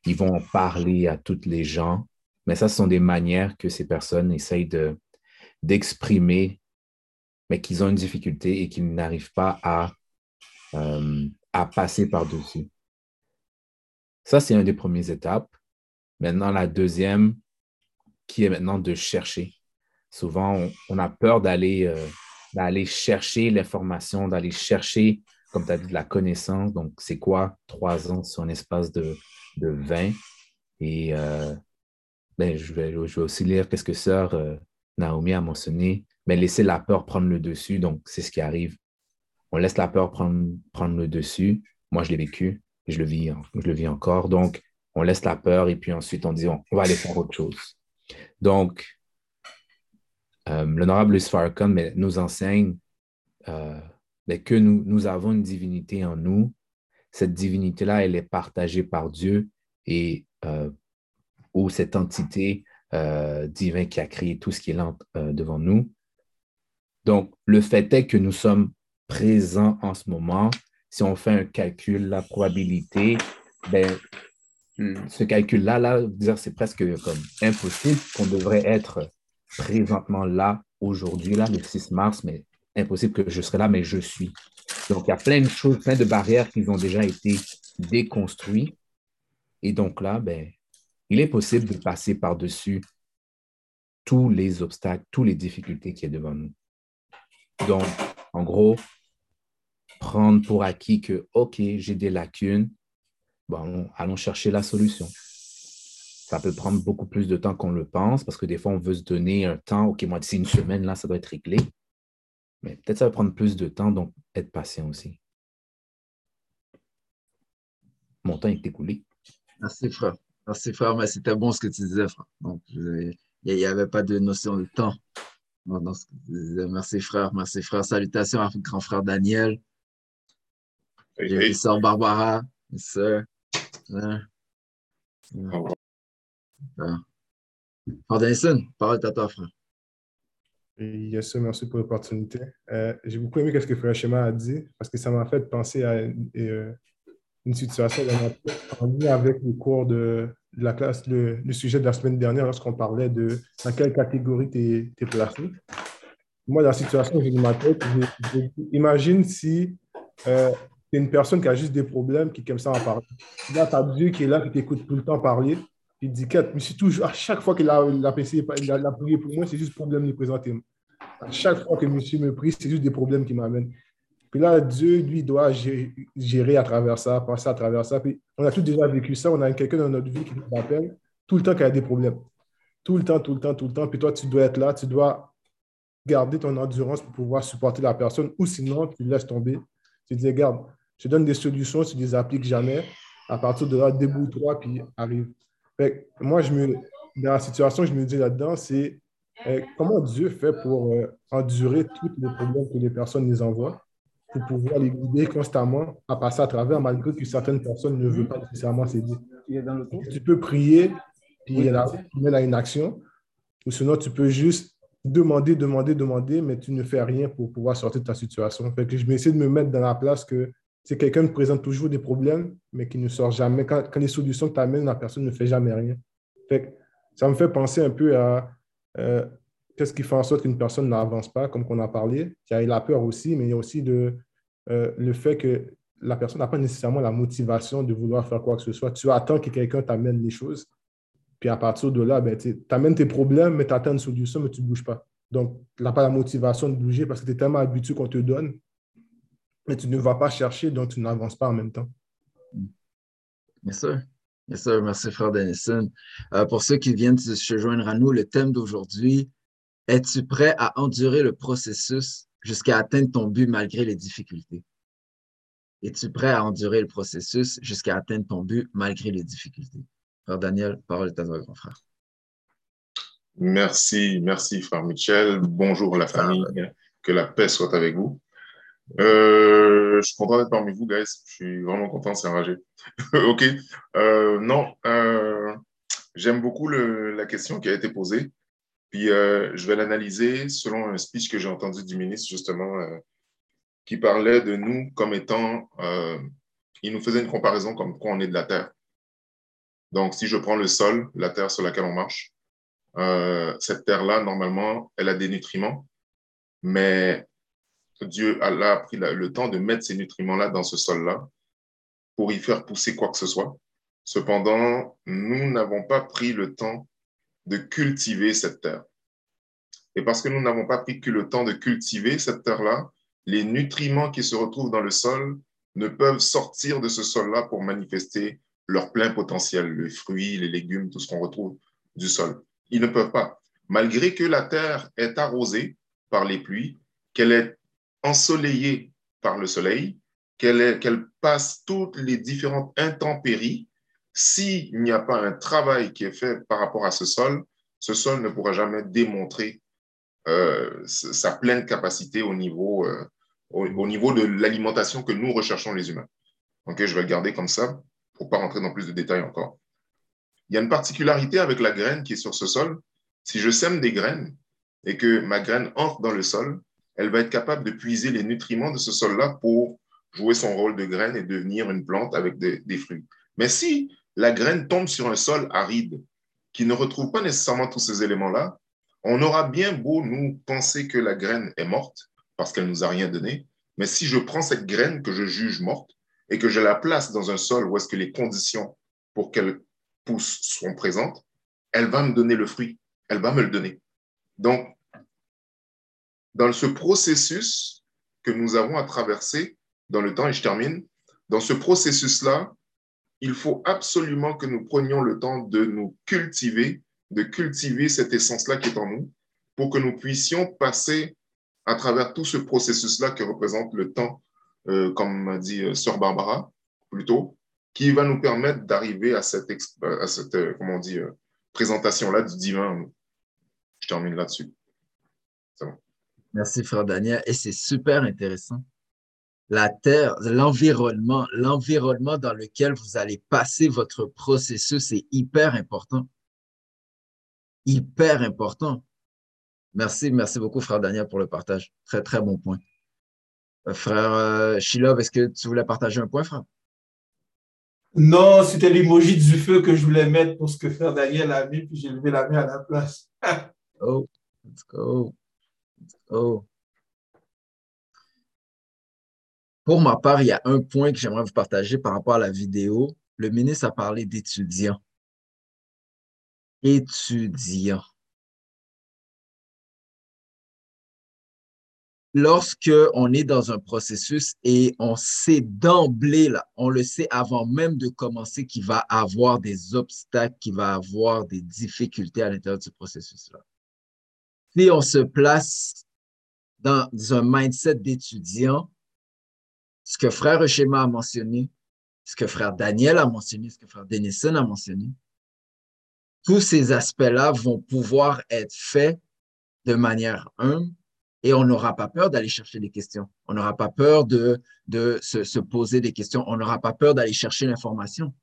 Ils vont parler à toutes les gens. Mais ça, ce sont des manières que ces personnes essayent de, d'exprimer, mais qu'ils ont une difficulté et qu'ils n'arrivent pas à, euh, à passer par-dessus. Ça, c'est une des premières étapes. Maintenant, la deuxième, qui est maintenant de chercher. Souvent, on, a peur d'aller euh, d'aller chercher l'information, d'aller chercher, comme tu as dit, de la connaissance. Donc, c'est quoi trois ans sur un espace de, de 20? Et euh, ben, je, vais, je vais aussi lire qu'est-ce que sœur euh, Naomi a mentionné, mais laisser la peur prendre le dessus. Donc, c'est ce qui arrive. On laisse la peur prendre, prendre le dessus. Moi, je l'ai vécu, je le vis, je le vis encore. Donc, on laisse la peur et puis ensuite on dit on va aller faire autre chose. Donc, euh, l'honorable Louis nous enseigne euh, ben, que nous, nous avons une divinité en nous. Cette divinité-là, elle est partagée par Dieu et euh, ou cette entité divine qui a créé tout ce qui est là devant nous. Donc, le fait est que nous sommes présents en ce moment. Si on fait un calcul, la probabilité, ben, ce calcul-là, là, c'est presque comme impossible qu'on devrait être présentement là, aujourd'hui, là, le 6 mars, mais impossible que je serai là, mais je suis. Donc, il y a plein de choses, plein de barrières qui ont déjà été déconstruites. Et donc là, ben, il est possible de passer par-dessus tous les obstacles, toutes les difficultés qui sont devant nous. Donc, en gros, prendre pour acquis que, OK, j'ai des lacunes, bon, allons chercher la solution. Ça peut prendre beaucoup plus de temps qu'on le pense parce que des fois, on veut se donner un temps. OK, moi, d'ici une semaine, là, ça doit être réglé. Mais peut-être ça va prendre plus de temps, donc être patient aussi. Mon temps est écoulé. Merci, frère. Merci, frère, mais c'était bon ce que tu disais, frère. Donc, il n'y avait pas de notion de temps. Merci, frère. Merci, frère. Salutations à grand frère Daniel. Hey, hey. Sœur Barbara. Sœur. Frère Denison, parole à toi, frère. Yes, merci pour l'opportunité. Euh, J'ai beaucoup aimé ce que Frère Schema a dit parce que ça m'a fait penser à euh, une situation en lien avec le cours de, de la classe, le, le, sujet de la semaine dernière lorsqu'on parlait de dans quelle catégorie tu es, placé. Moi, dans la situation que j'ai dans ma tête, imagine si euh, tu es une personne qui a juste des problèmes, qui aime ça en parler. Là, tu as Dieu qui est là, qui t'écoute tout le temps parler. Il dit, mais c'est toujours, à chaque fois qu'il a, a, a, a prié pour moi, c'est juste problème de présenter. À chaque fois que monsieur me prie, c'est juste des problèmes qui m'amènent. Puis là, Dieu, lui, doit gérer à travers ça, passer à travers ça. Puis on a tous déjà vécu ça. On a quelqu'un dans notre vie qui nous appelle tout le temps qu'il a des problèmes. Tout le temps, tout le temps, tout le temps. Puis toi, tu dois être là, tu dois garder ton endurance pour pouvoir supporter la personne. Ou sinon, tu laisses tomber. Tu dis, regarde, je te donne des solutions, tu ne les appliques jamais. À partir de là, débrouille-toi, puis arrive. Fait moi, je me, dans la situation, je me dis là-dedans, c'est euh, comment Dieu fait pour euh, endurer tous les problèmes que les personnes nous envoient, pour pouvoir les guider constamment à passer à travers, malgré que certaines personnes ne veulent pas nécessairement s'aider. Tu peux prier, puis il met là une action, ou sinon tu peux juste demander, demander, demander, mais tu ne fais rien pour pouvoir sortir de ta situation. Fait que je vais essayer de me mettre dans la place que c'est quelqu'un qui présente toujours des problèmes, mais qui ne sort jamais. Quand, les solutions amènes, la personne ne fait jamais rien. Fait ça me fait penser un peu à euh, qu'est-ce qui fait en sorte qu'une personne n'avance pas, comme on a parlé. Il y a la peur aussi, mais il y a aussi de, euh, le fait que la personne n'a pas nécessairement la motivation de vouloir faire quoi que ce soit. Tu attends que quelqu'un t'amène les choses. Puis à partir de là, ben, tu amènes tes problèmes, mais tu attends une solution, mais tu ne bouges pas. Donc, tu n'as pas la motivation de bouger parce que tu es tellement habitué qu'on te donne mais tu ne vas pas chercher, donc tu n'avances pas en même temps. Bien sûr. Bien sûr. Merci, frère Denison. Euh, pour ceux qui viennent de se joindre à nous, le thème d'aujourd'hui, es-tu prêt à endurer le processus jusqu'à atteindre ton but malgré les difficultés? Es-tu prêt à endurer le processus jusqu'à atteindre ton but malgré les difficultés? Frère Daniel, parole est à toi, grand frère. Merci, merci, frère Michel. Bonjour la famille. Que la paix soit avec vous. Euh, je suis content d'être parmi vous, guys. Je suis vraiment content, c'est enragé. OK. Euh, non, euh, j'aime beaucoup la question qui a été posée. Puis je vais l'analyser selon un speech que j'ai entendu du ministre, justement, qui parlait de nous comme étant. Il nous faisait une comparaison comme quoi on est de la terre. Donc, si je prends le sol, la terre sur laquelle on marche, cette terre-là, normalement, elle a des nutriments, mais Dieu a pris le temps de mettre ces nutriments-là dans ce sol-là pour y faire pousser quoi que ce soit. Cependant, nous n'avons pas pris le temps de cultiver cette terre. Et parce que nous n'avons pas pris que le temps de cultiver cette terre-là, les nutriments qui se retrouvent dans le sol ne peuvent sortir de ce sol-là pour manifester leur plein potentiel, les fruits, les légumes, tout ce qu'on retrouve du sol. Ils ne peuvent pas. Malgré que la terre est arrosée par les pluies, qu'elle est ensoleillée par le soleil, qu'elle passe toutes les différentes intempéries, s'il n'y a pas un travail qui est fait par rapport à ce sol, ce sol ne pourra jamais démontrer euh, sa pleine capacité au niveau, euh, au, au, niveau de l'alimentation que nous recherchons les humains. Ok, je vais le garder comme ça pour pas rentrer dans plus de détails encore. Il y a une particularité avec la graine qui est sur ce sol. Si je sème des graines et que ma graine entre dans le sol, elle va être capable de puiser les nutriments de ce sol-là pour jouer son rôle de graine et devenir une plante avec des, fruits. Mais si la graine tombe sur un sol aride qui ne retrouve pas nécessairement tous ces éléments-là, on aura bien beau nous penser que la graine est morte parce qu'elle ne nous a rien donné, mais si je prends cette graine que je juge morte et que je la place dans un sol où est-ce que les conditions pour qu'elle pousse sont présentes, elle va me donner le fruit, elle va me le donner. Donc, dans ce processus que nous avons à traverser dans le temps, et je termine, dans ce processus-là, il faut absolument que nous prenions le temps de nous cultiver, de cultiver cette essence-là qui est en nous, pour que nous puissions passer à travers tout ce processus-là que représente le temps, euh, comme dit euh, Sœur Barbara plus tôt, qui va nous permettre d'arriver à cette, à cette euh, comment on dit, euh, présentation-là du divin. Je termine là-dessus. Merci, frère Daniel. Et c'est super intéressant. La terre, l'environnement, l'environnement dans lequel vous allez passer votre processus est hyper important. Hyper important. Merci, merci beaucoup, frère Daniel, pour le partage. Très, très bon point. Euh, frère euh, Shilov, est-ce que tu voulais partager un point, frère? Non, c'était l'emoji du feu que je voulais mettre pour ce que frère Daniel a mis, puis j'ai levé la main à la place. oh, let's go. Go. Pour ma part, il y a un point que j'aimerais vous partager par rapport à la vidéo. Le ministre a parlé d'étudiants. Étudiants. lorsque on est dans un processus et on sait d'emblée, on le sait avant même de commencer qu'il va avoir des obstacles, qu'il va avoir des difficultés à l'intérieur du processus-là. Si on se place dans un mindset d'étudiant, ce que frère Schema a mentionné, ce que frère Daniel a mentionné, ce que frère Denison a mentionné, tous ces aspects-là vont pouvoir être faits de manière humble, et on n'aura pas peur d'aller chercher des questions. On n'aura pas peur de, se, poser des questions. On n'aura pas peur d'aller chercher l'information.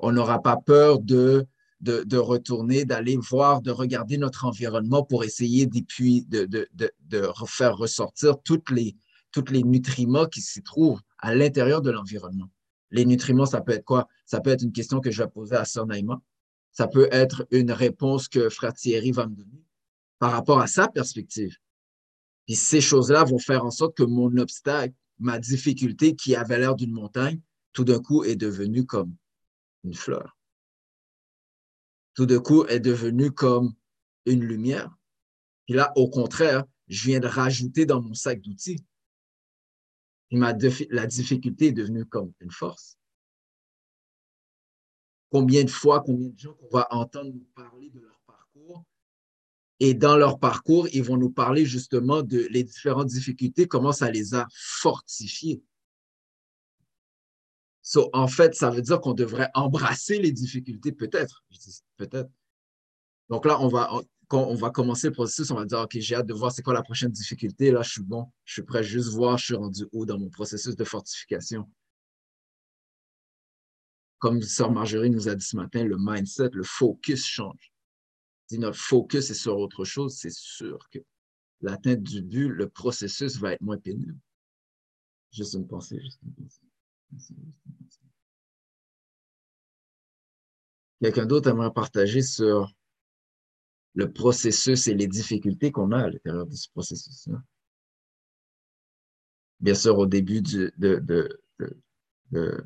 On n'aura pas peur de, de, retourner, d'aller voir, de regarder notre environnement pour essayer de, de, de, de faire ressortir toutes les, toutes les nutriments qui s'y trouvent à l'intérieur de l'environnement. Les nutriments, ça peut être quoi? Ça peut être une question que je vais poser à Sœur. Ça peut être une réponse que Frère Thierry va me donner par rapport à sa perspective. Puis ces choses-là vont faire en sorte que mon obstacle, ma difficulté qui avait l'air d'une montagne, tout d'un coup est devenue comme une fleur. Tout d'un coup est devenue comme une lumière. Puis là, au contraire, je viens de rajouter dans mon sac d'outils. La difficulté est devenue comme une force. Combien de fois, combien de gens qu'on va entendre nous parler de leur parcours? Et dans leur parcours, ils vont nous parler justement de les différentes difficultés, comment ça les a fortifiés. En fait, ça veut dire qu'on devrait embrasser les difficultés, peut-être. Peut-être. Donc là, on va, quand on va commencer le processus, on va dire, OK, j'ai hâte de voir c'est quoi la prochaine difficulté. Là, je suis bon. Je suis prêt juste voir, je suis rendu haut dans mon processus de fortification. Comme Sœur Marjorie nous a dit ce matin, le mindset, le focus change si notre focus est sur autre chose, c'est sûr que l'atteinte du but, le processus va être moins pénible. Juste une pensée, juste une pensée. Quelqu'un d'autre aimerait partager sur le processus et les difficultés qu'on a à l'intérieur de ce processus-là? Bien sûr, au début de, de, de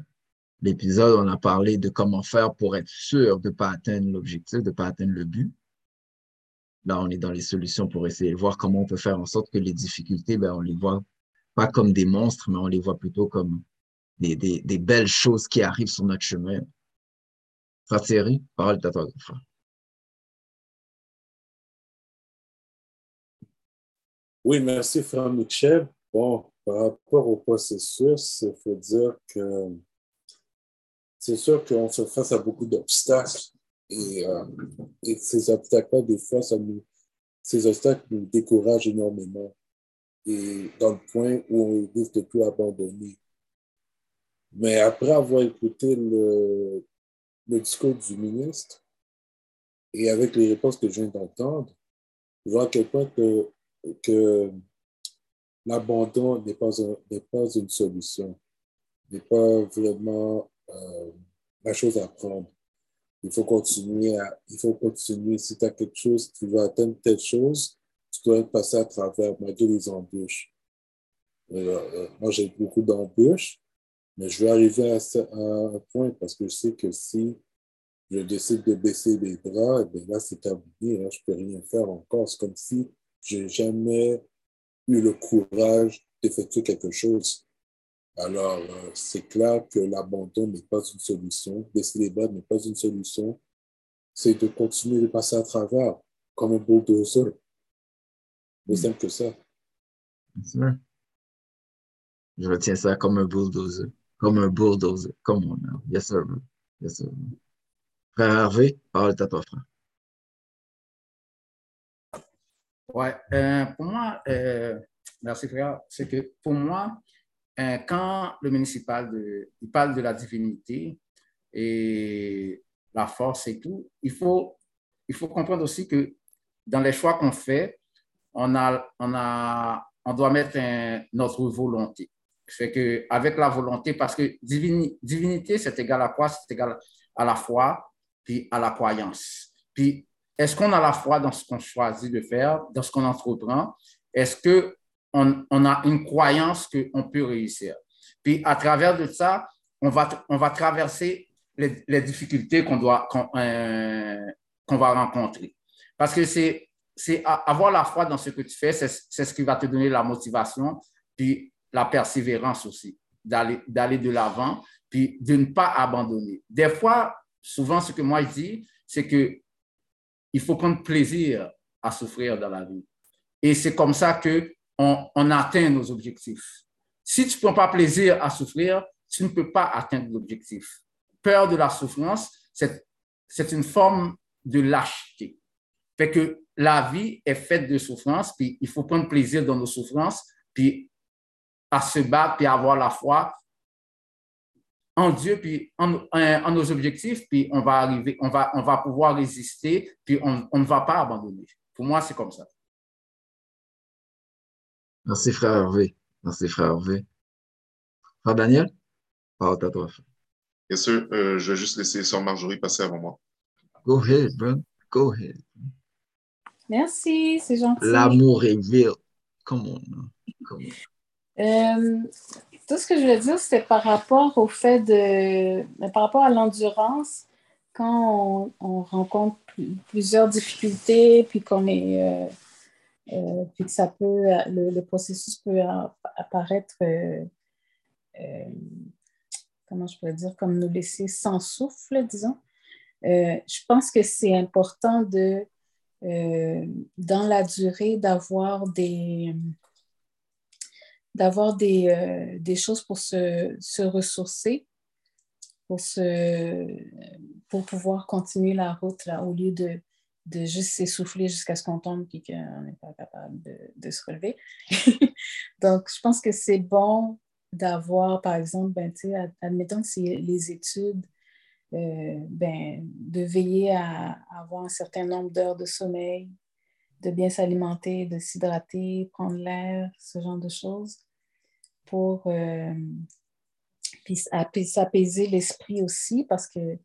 l'épisode, on a parlé de comment faire pour être sûr de ne pas atteindre l'objectif, de ne pas atteindre le but. Là, on est dans les solutions pour essayer de voir comment on peut faire en sorte que les difficultés, ben, on les voit pas comme des monstres, mais on les voit plutôt comme des, belles choses qui arrivent sur notre chemin. Frère Thierry, parole à toi, frère. Oui, merci, frère Michel. Bon, par rapport au processus, il faut dire que c'est sûr qu'on se face à beaucoup d'obstacles et, euh, ces obstacles-là, des fois, ça nous, ces obstacles nous découragent énormément. Et dans le point où on risque de tout abandonner. Mais après avoir écouté le, discours du ministre et avec les réponses que je viens d'entendre, je vois à quel point que, que l'abandon n'est pas, un, pas une solution, n'est pas vraiment euh, la chose à prendre. Il faut continuer il faut continuer. Si tu as quelque chose, tu veux atteindre telle chose, tu dois passer à travers, malgré les embûches. Euh, moi, j'ai beaucoup d'embûches, mais je vais arriver à, un point parce que je sais que si je décide de baisser les bras, ben là, c'est terminé. Là, je peux rien faire encore. C'est comme si j'ai jamais eu le courage d'effectuer quelque chose. Alors, euh, c'est clair que l'abandon n'est pas une solution. Baisser les bras n'est pas une solution. C'est de continuer de passer à travers comme un bulldozer. Mais simple que ça. Je retiens ça comme un bulldozer. Comme un bulldozer. Comme on a. Yes, sir. Yes, sir. Frère Hervé, parole est à toi, frère. Ouais, euh, pour moi, euh, merci frère, c'est que pour moi, euh, quand le municipal de, il parle de la divinité et la force et tout, il faut, il faut comprendre aussi que dans les choix qu'on fait, on, a, on, a, on doit mettre notre volonté. C'est que avec la volonté, parce que divinité, c'est égal à quoi? C'est égal à la foi, puis à la croyance. Puis, est-ce qu'on a la foi dans ce qu'on choisit de faire, dans ce qu'on entreprend? Est-ce qu'on on a une croyance qu'on peut réussir? Puis, à travers de ça, on va, on va traverser les, difficultés qu'on doit qu'on euh, qu'on va rencontrer. Parce que c'est c'est avoir la foi dans ce que tu fais, c'est ce qui va te donner la motivation, puis la persévérance aussi, d'aller de l'avant, puis de ne pas abandonner. Des fois, souvent, ce que moi je dis, c'est que il faut prendre plaisir à souffrir dans la vie. Et c'est comme ça que on, atteint nos objectifs. Si tu ne prends pas plaisir à souffrir, tu ne peux pas atteindre l'objectif. Peur de la souffrance, c'est une forme de lâcheté. Fait que la vie est faite de souffrance, puis il faut prendre plaisir dans nos souffrances, puis à se battre, puis avoir la foi en Dieu, puis en, en, nos objectifs, puis on va arriver, on va, on va pouvoir résister, puis on, on ne va pas abandonner. Pour moi, c'est comme ça. Merci, frère Hervé. Merci, frère Hervé. Frère Daniel, parle à toi. Bien sûr, euh, je vais juste laisser Sœur Marjorie passer avant moi. Go ahead, bro. Go ahead. Merci, c'est gentil. L'amour est vil. Come on. Euh, tout ce que je voulais dire, c'était par rapport au fait de. Par rapport à l'endurance, quand on, rencontre plusieurs difficultés, puis qu'on est. Euh, euh, puis que ça peut. Le, processus peut apparaître. comment je pourrais dire, comme nous laisser sans souffle, disons. je pense que c'est important de dans la durée d'avoir des, d'avoir des, euh, des, choses pour se, se, ressourcer, pour, se, pour pouvoir continuer la route là, au lieu de, de juste s'essouffler jusqu'à ce qu'on tombe et qu'on n'est pas capable de, de se relever. Donc, je pense que c'est bon d'avoir, par exemple, ben, admettons que c'est les études euh, ben, de veiller à, avoir un certain nombre d'heures de sommeil, de bien s'alimenter, de s'hydrater, prendre l'air, ce genre de choses, pour euh, s'apaiser l'esprit aussi, parce que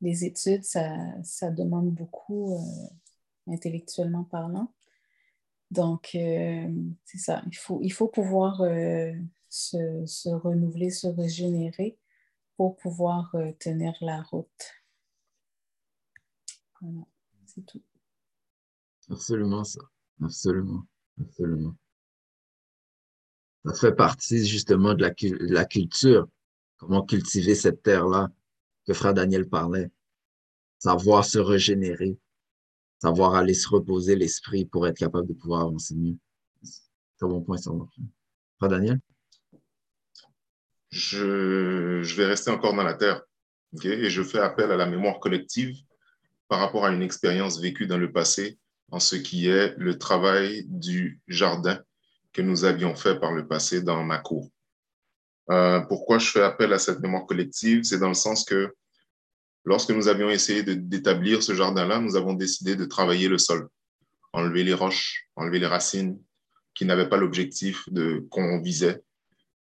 les études, ça, ça demande beaucoup euh, intellectuellement parlant. Donc, c'est ça, il faut, il faut pouvoir se, se, renouveler, se régénérer pour pouvoir euh, tenir la route. Voilà, c'est tout. Absolument ça. Absolument. Absolument. Ça fait partie justement de la, la culture. Comment cultiver cette terre-là que Frère Daniel parlait. Savoir se régénérer. Savoir aller se reposer l'esprit pour être capable de pouvoir avancer mieux. C'est un bon point, ça. Frère Daniel? je, je vais rester encore dans la terre. et je fais appel à la mémoire collective par rapport à une expérience vécue dans le passé en ce qui est le travail du jardin que nous avions fait par le passé dans ma cour. Euh, pourquoi je fais appel à cette mémoire collective? C'est dans le sens que lorsque nous avions essayé d'établir ce jardin-là, nous avons décidé de travailler le sol, enlever les roches, enlever les racines qui n'avaient pas l'objectif qu'on visait,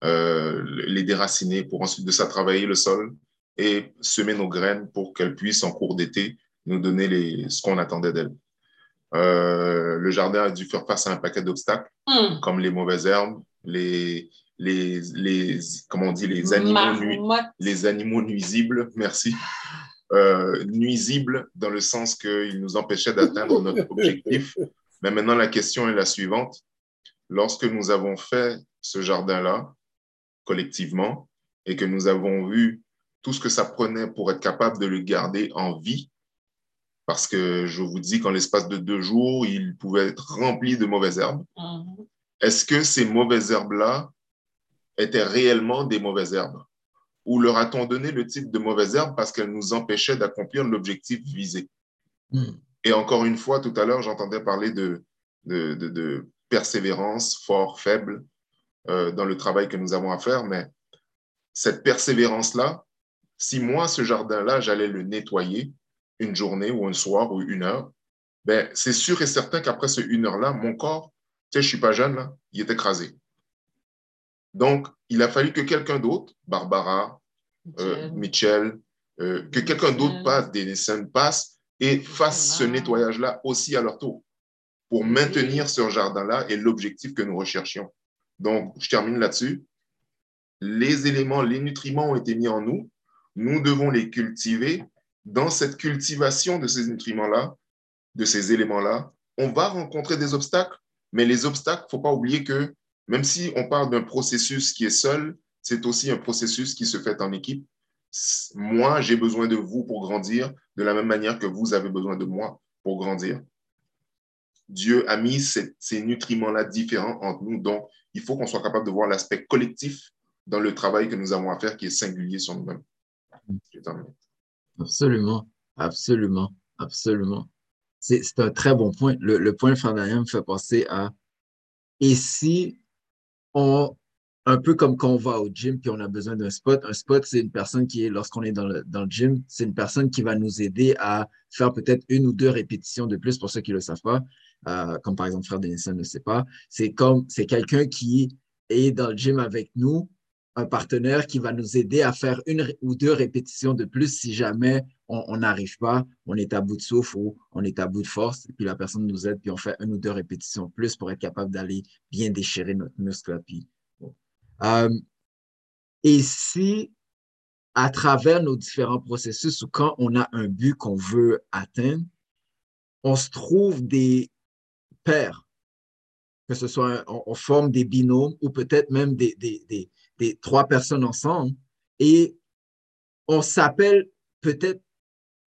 euh, les déraciner pour ensuite de ça travailler le sol et semer nos graines pour qu'elles puissent en cours d'été nous donner les, ce qu'on attendait d'elles. Euh, le jardin a dû faire face à un paquet d'obstacles, hmm. comme les mauvaises herbes, les, les, les, comment on dit, les animaux, les animaux nuisibles, merci, euh, nuisibles dans le sens qu'ils nous empêchaient d'atteindre notre objectif. Mais maintenant, la question est la suivante. Lorsque nous avons fait ce jardin-là, collectivement et que nous avons vu tout ce que ça prenait pour être capable de le garder en vie. Parce que je vous dis qu'en l'espace de deux jours, il pouvait être rempli de mauvaises herbes. Mm-hmm. Est-ce que ces mauvaises herbes-là étaient réellement des mauvaises herbes? Ou leur a-t-on donné le titre de mauvaise herbe parce qu'elle nous empêchait d'accomplir l'objectif visé? Hmm. Et encore une fois, tout à l'heure, j'entendais parler de, de, de- de persévérance, fort, faible, euh, dans le travail que nous avons à faire, mais cette persévérance-là, si moi, ce jardin-là, j'allais le nettoyer une journée ou un soir ou une heure, ben, c'est sûr et certain qu'après ce une heure-là, mon corps, tu sais, je suis pas jeune, là, il est écrasé. Donc, il a fallu que quelqu'un d'autre, Barbara, euh, Mitchell, euh, que quelqu'un d'autre passe, Denison passe et fasse ce nettoyage-là aussi à leur tour pour maintenir ce jardin-là et l'objectif que nous recherchions. Donc, je termine là-dessus. Les éléments, les nutriments ont été mis en nous. Nous devons les cultiver. Dans cette cultivation de ces nutriments-là, de ces éléments-là, on va rencontrer des obstacles, mais les obstacles, faut pas oublier que même si on parle d'un processus qui est seul, c'est aussi un processus qui se fait en équipe. Moi, j'ai besoin de vous pour grandir de la même manière que vous avez besoin de moi pour grandir. Dieu a mis ces, ces nutriments-là différents entre nous. Donc, il faut qu'on soit capable de voir l'aspect collectif dans le travail que nous avons à faire qui est singulier sur nous-mêmes. J'ai terminé. Absolument, absolument, absolument. C'est un très bon point. Le, le point de me fait penser à et si on, un peu comme quand on va au gym puis on a besoin d'un spot, un spot, c'est une personne qui est, lorsqu'on est dans le, dans le gym, c'est une personne qui va nous aider à faire peut-être une ou deux répétitions de plus pour ceux qui ne le savent pas, euh, comme par exemple Frère Denison ne le sait pas. C'est comme, c'est quelqu'un qui est dans le gym avec nous, un partenaire qui va nous aider à faire une ou deux répétitions de plus si jamais on n'arrive pas, on est à bout de souffle ou on est à bout de force, et puis la personne nous aide, puis on fait une ou deux répétitions de plus pour être capable d'aller bien déchirer notre muscle. Puis. Euh, et si, à travers nos différents processus ou quand on a un but qu'on veut atteindre, on se trouve des pairs, que ce soit, on, forme des binômes ou peut-être même des, trois personnes ensemble, et on s'appelle peut-être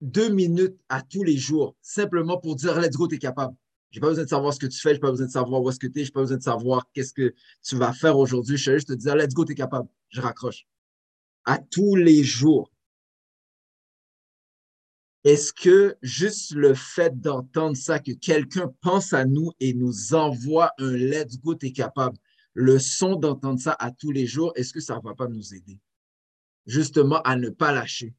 deux minutes à tous les jours, simplement pour dire Let's go, tu es capable. J'ai pas besoin de savoir ce que tu fais, j'ai pas besoin de savoir où est-ce que tu es, j'ai pas besoin de savoir qu'est-ce que tu vas faire aujourd'hui. Je te dire Let's go, tu es capable. Je raccroche. À tous les jours. Est-ce que juste le fait d'entendre ça, que quelqu'un pense à nous et nous envoie un Let's go, tu es capable, le son d'entendre ça à tous les jours, est-ce que ça ne va pas nous aider? Justement, à ne pas lâcher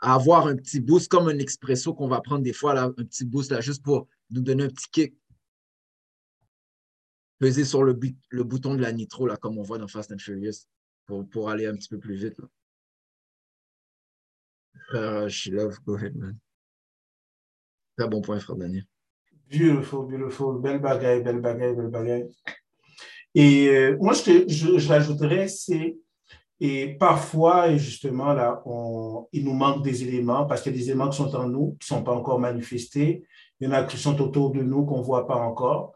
à avoir un petit boost comme un expresso qu'on va prendre des fois, un petit boost là, juste pour nous donner un petit kick. Peser sur le, bouton de la nitro, comme on voit dans Fast and Furious, pour, pour aller un petit peu plus vite. Là. Frère Shilov, go ahead, man. Très bon point, frère Daniel. Beautiful, beautiful. Belle bagaille, belle bagaille, belle bagaille. Et euh, moi, je, je, je rajouterais, c'est, et parfois, justement, là, on, il nous manque des éléments parce qu'il y a des éléments qui sont en nous, qui ne sont pas encore manifestés. Il y en a qui sont autour de nous qu'on ne voit pas encore.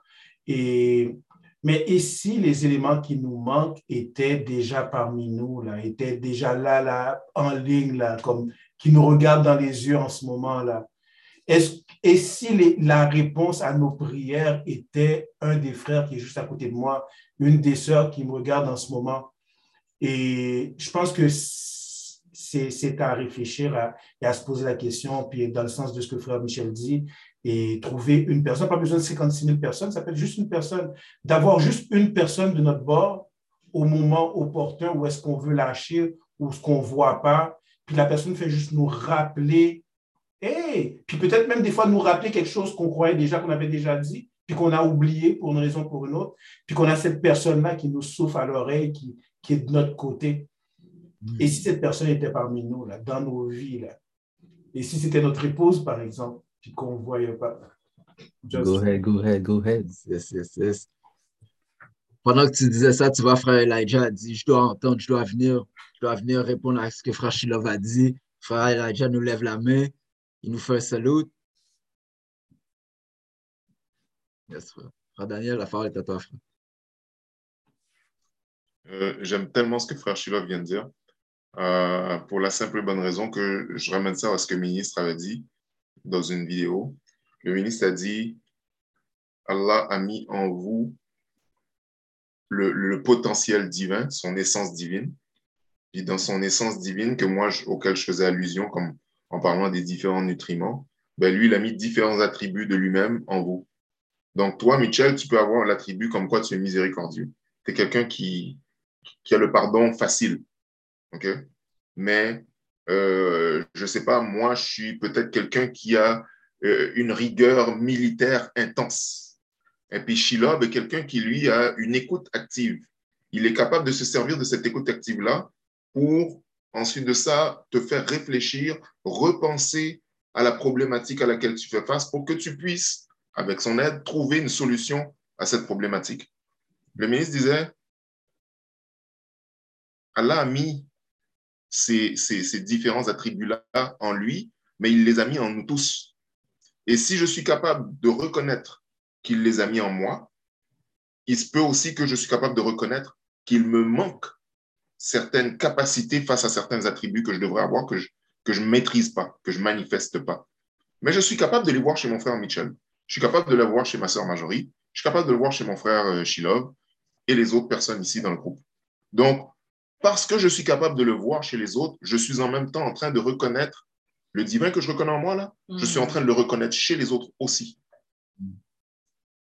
Et, mais si les éléments qui nous manquent étaient déjà parmi nous, là, étaient déjà là, là, en ligne, là, comme, qui nous regardent dans les yeux en ce moment, là? Est-ce- et si la réponse à nos prières était un des frères qui est juste à côté de moi, une des sœurs qui me regarde en ce moment? Et je pense que c'est à réfléchir et à se poser la question, puis dans le sens de ce que frère Michel dit, et trouver une personne, pas besoin de 56 000 personnes, ça peut être juste une personne, d'avoir juste une personne de notre bord au moment opportun où est-ce qu'on veut lâcher ou ce qu'on ne voit pas, puis la personne fait juste nous rappeler Hey! Puis peut-être même des fois nous rappeler quelque chose qu'on croyait déjà, qu'on avait déjà dit, puis qu'on a oublié pour une raison ou pour une autre, puis qu'on a cette personne-là qui nous souffle à l'oreille, qui, qui est de notre côté. Et si cette personne était parmi nous, là, dans nos vies, là, et si c'était notre épouse, par exemple, puis qu'on ne voyait pas. Just- Go ahead, go ahead, go ahead. Yes, yes, yes. Pendant que tu disais ça, tu vois, frère Elijah a dit Je dois entendre, je dois venir, je dois venir répondre à ce que frère Shilov a dit. Frère Elijah nous lève la main, il nous fait un salut. Yes, frère. Daniel, la parole est à toi. Euh, J'aime tellement ce que Frère Shilov vient de dire, euh, pour la simple et bonne raison que je ramène ça à ce que le ministre avait dit dans une vidéo. Le ministre a dit Allah a mis en vous le, le potentiel divin, son essence divine, puis dans son essence divine que moi, auquel je faisais allusion comme en parlant des différents nutriments, ben lui, il a mis différents attributs de lui-même en vous. Donc, toi, Michel, tu peux avoir l'attribut comme quoi tu es miséricordieux. Tu es quelqu'un qui, a le pardon facile. OK? Mais, euh, je ne sais pas, moi, je suis peut-être quelqu'un qui a euh, une rigueur militaire intense. Et puis, Shiloh est quelqu'un qui, lui, a une écoute active. Il est capable de se servir de cette écoute active-là pour, ensuite de ça, te faire réfléchir, repenser à la problématique à laquelle tu fais face pour que tu puisses, avec son aide, trouver une solution à cette problématique. Le ministre disait, Allah a mis ces, différents attributs-là en lui, mais il les a mis en nous tous. Et si je suis capable de reconnaître qu'il les a mis en moi, il se peut aussi que je suis capable de reconnaître qu'il me manque certaines capacités face à certains attributs que je devrais avoir, que je, que je ne maîtrise pas, que je ne manifeste pas. Mais je suis capable de les voir chez mon frère Mitchell. Je suis capable de les voir chez ma sœur Marjorie. Je suis capable de le voir chez mon frère euh, Shilov et les autres personnes ici dans le groupe. Donc, parce que je suis capable de le voir chez les autres, je suis en même temps en train de reconnaître le divin que je reconnais en moi, là. Je suis en train de le reconnaître chez les autres aussi.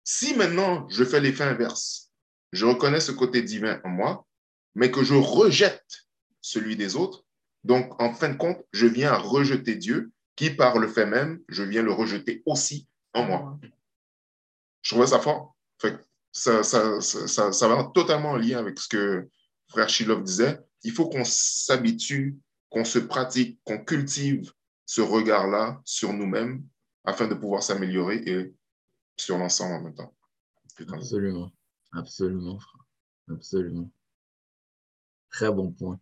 Si maintenant je fais l'effet inverse, je reconnais ce côté divin en moi, mais que je rejette celui des autres, donc en fin de compte, je viens à rejeter Dieu, qui par le fait même, je viens le rejeter aussi en moi. Je trouvais ça fort. ça, ça, ça, ça, va totalement en lien avec ce que frère Shilov disait. Il faut qu'on s'habitue, qu'on se pratique, qu'on cultive ce regard-là sur nous-mêmes afin de pouvoir s'améliorer et sur l'ensemble en même temps. Absolument. Absolument, frère. Absolument. Très bon point.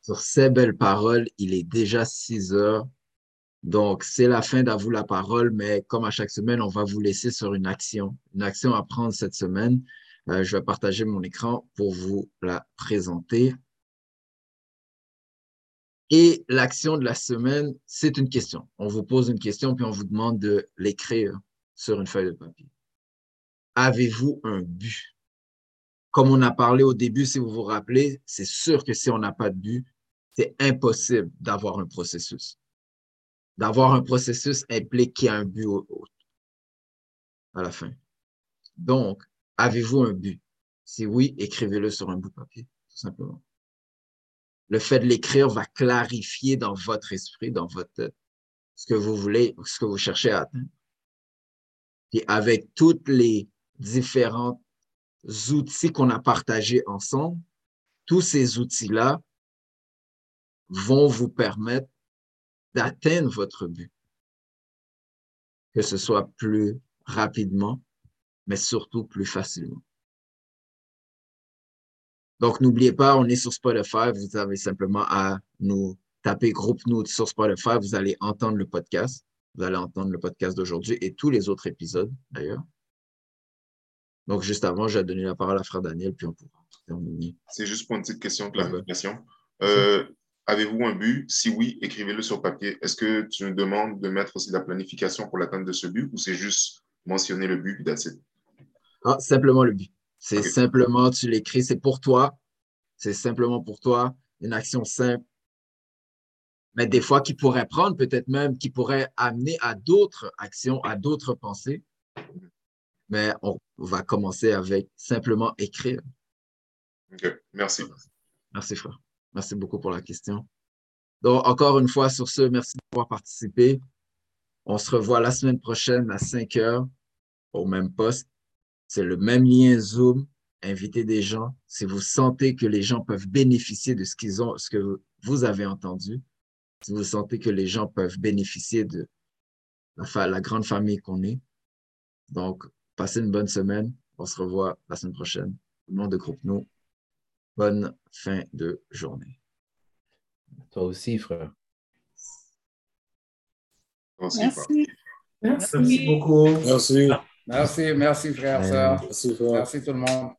Sur ces belles paroles, il est déjà 6 heures. Donc, c'est la fin d'À la parole, mais comme à chaque semaine, on va vous laisser sur une action, une action à prendre cette semaine. Euh, je vais partager mon écran pour vous la présenter. Et l'action de la semaine, c'est une question. On vous pose une question, puis on vous demande de l'écrire sur une feuille de papier. Avez-vous un but? Comme on a parlé au début, si vous vous rappelez, c'est sûr que si on n'a pas de but, c'est impossible d'avoir un processus. D'avoir un processus implique qu'il y a un but à la fin. Donc, avez-vous un but? Si oui, écrivez-le sur un bout de papier, tout simplement. Le fait de l'écrire va clarifier dans votre esprit, dans votre tête, ce que vous voulez, ce que vous cherchez à atteindre. Et avec toutes les différentes outils qu'on a partagés ensemble, tous ces outils-là vont vous permettre d'atteindre votre but, que ce soit plus rapidement, mais surtout plus facilement. Donc, n'oubliez pas, on est sur Spotify. Vous avez simplement à nous taper groupe nous sur Spotify. Vous allez entendre le podcast. Vous allez entendre le podcast d'aujourd'hui et tous les autres épisodes, d'ailleurs. Donc, juste avant, j'ai donné la parole à Frère Daniel, puis on pourra terminer. C'est juste pour une petite question, clarification. Euh, Avez-vous un but? Si oui, écrivez-le sur papier. Est-ce que tu nous demandes de mettre aussi la planification pour l'atteinte de ce but ou c'est juste mentionner le but, that's Ah, simplement le but. C'est simplement, tu l'écris, c'est pour toi. C'est simplement pour toi, une action simple. Mais des fois, qui pourrait prendre, peut-être même, qui pourrait amener à d'autres actions, à d'autres pensées mais on va commencer avec simplement écrire. OK, merci. Merci, frère. Merci beaucoup pour la question. Donc, encore une fois, sur ce, merci d'avoir participé. On se revoit la semaine prochaine à 5 heures au même poste. C'est le même lien Zoom. Invitez des gens. Si vous sentez que les gens peuvent bénéficier de ce qu'ils ont, ce que vous avez entendu, si vous sentez que les gens peuvent bénéficier de la, la grande famille qu'on est. Donc, Passez une bonne semaine. On se revoit la semaine prochaine. Au nom de Groupe Nous, bonne fin de journée. Toi aussi, frère. Merci. Merci. beaucoup. Merci. Merci, merci, frère, Merci, Merci tout le monde.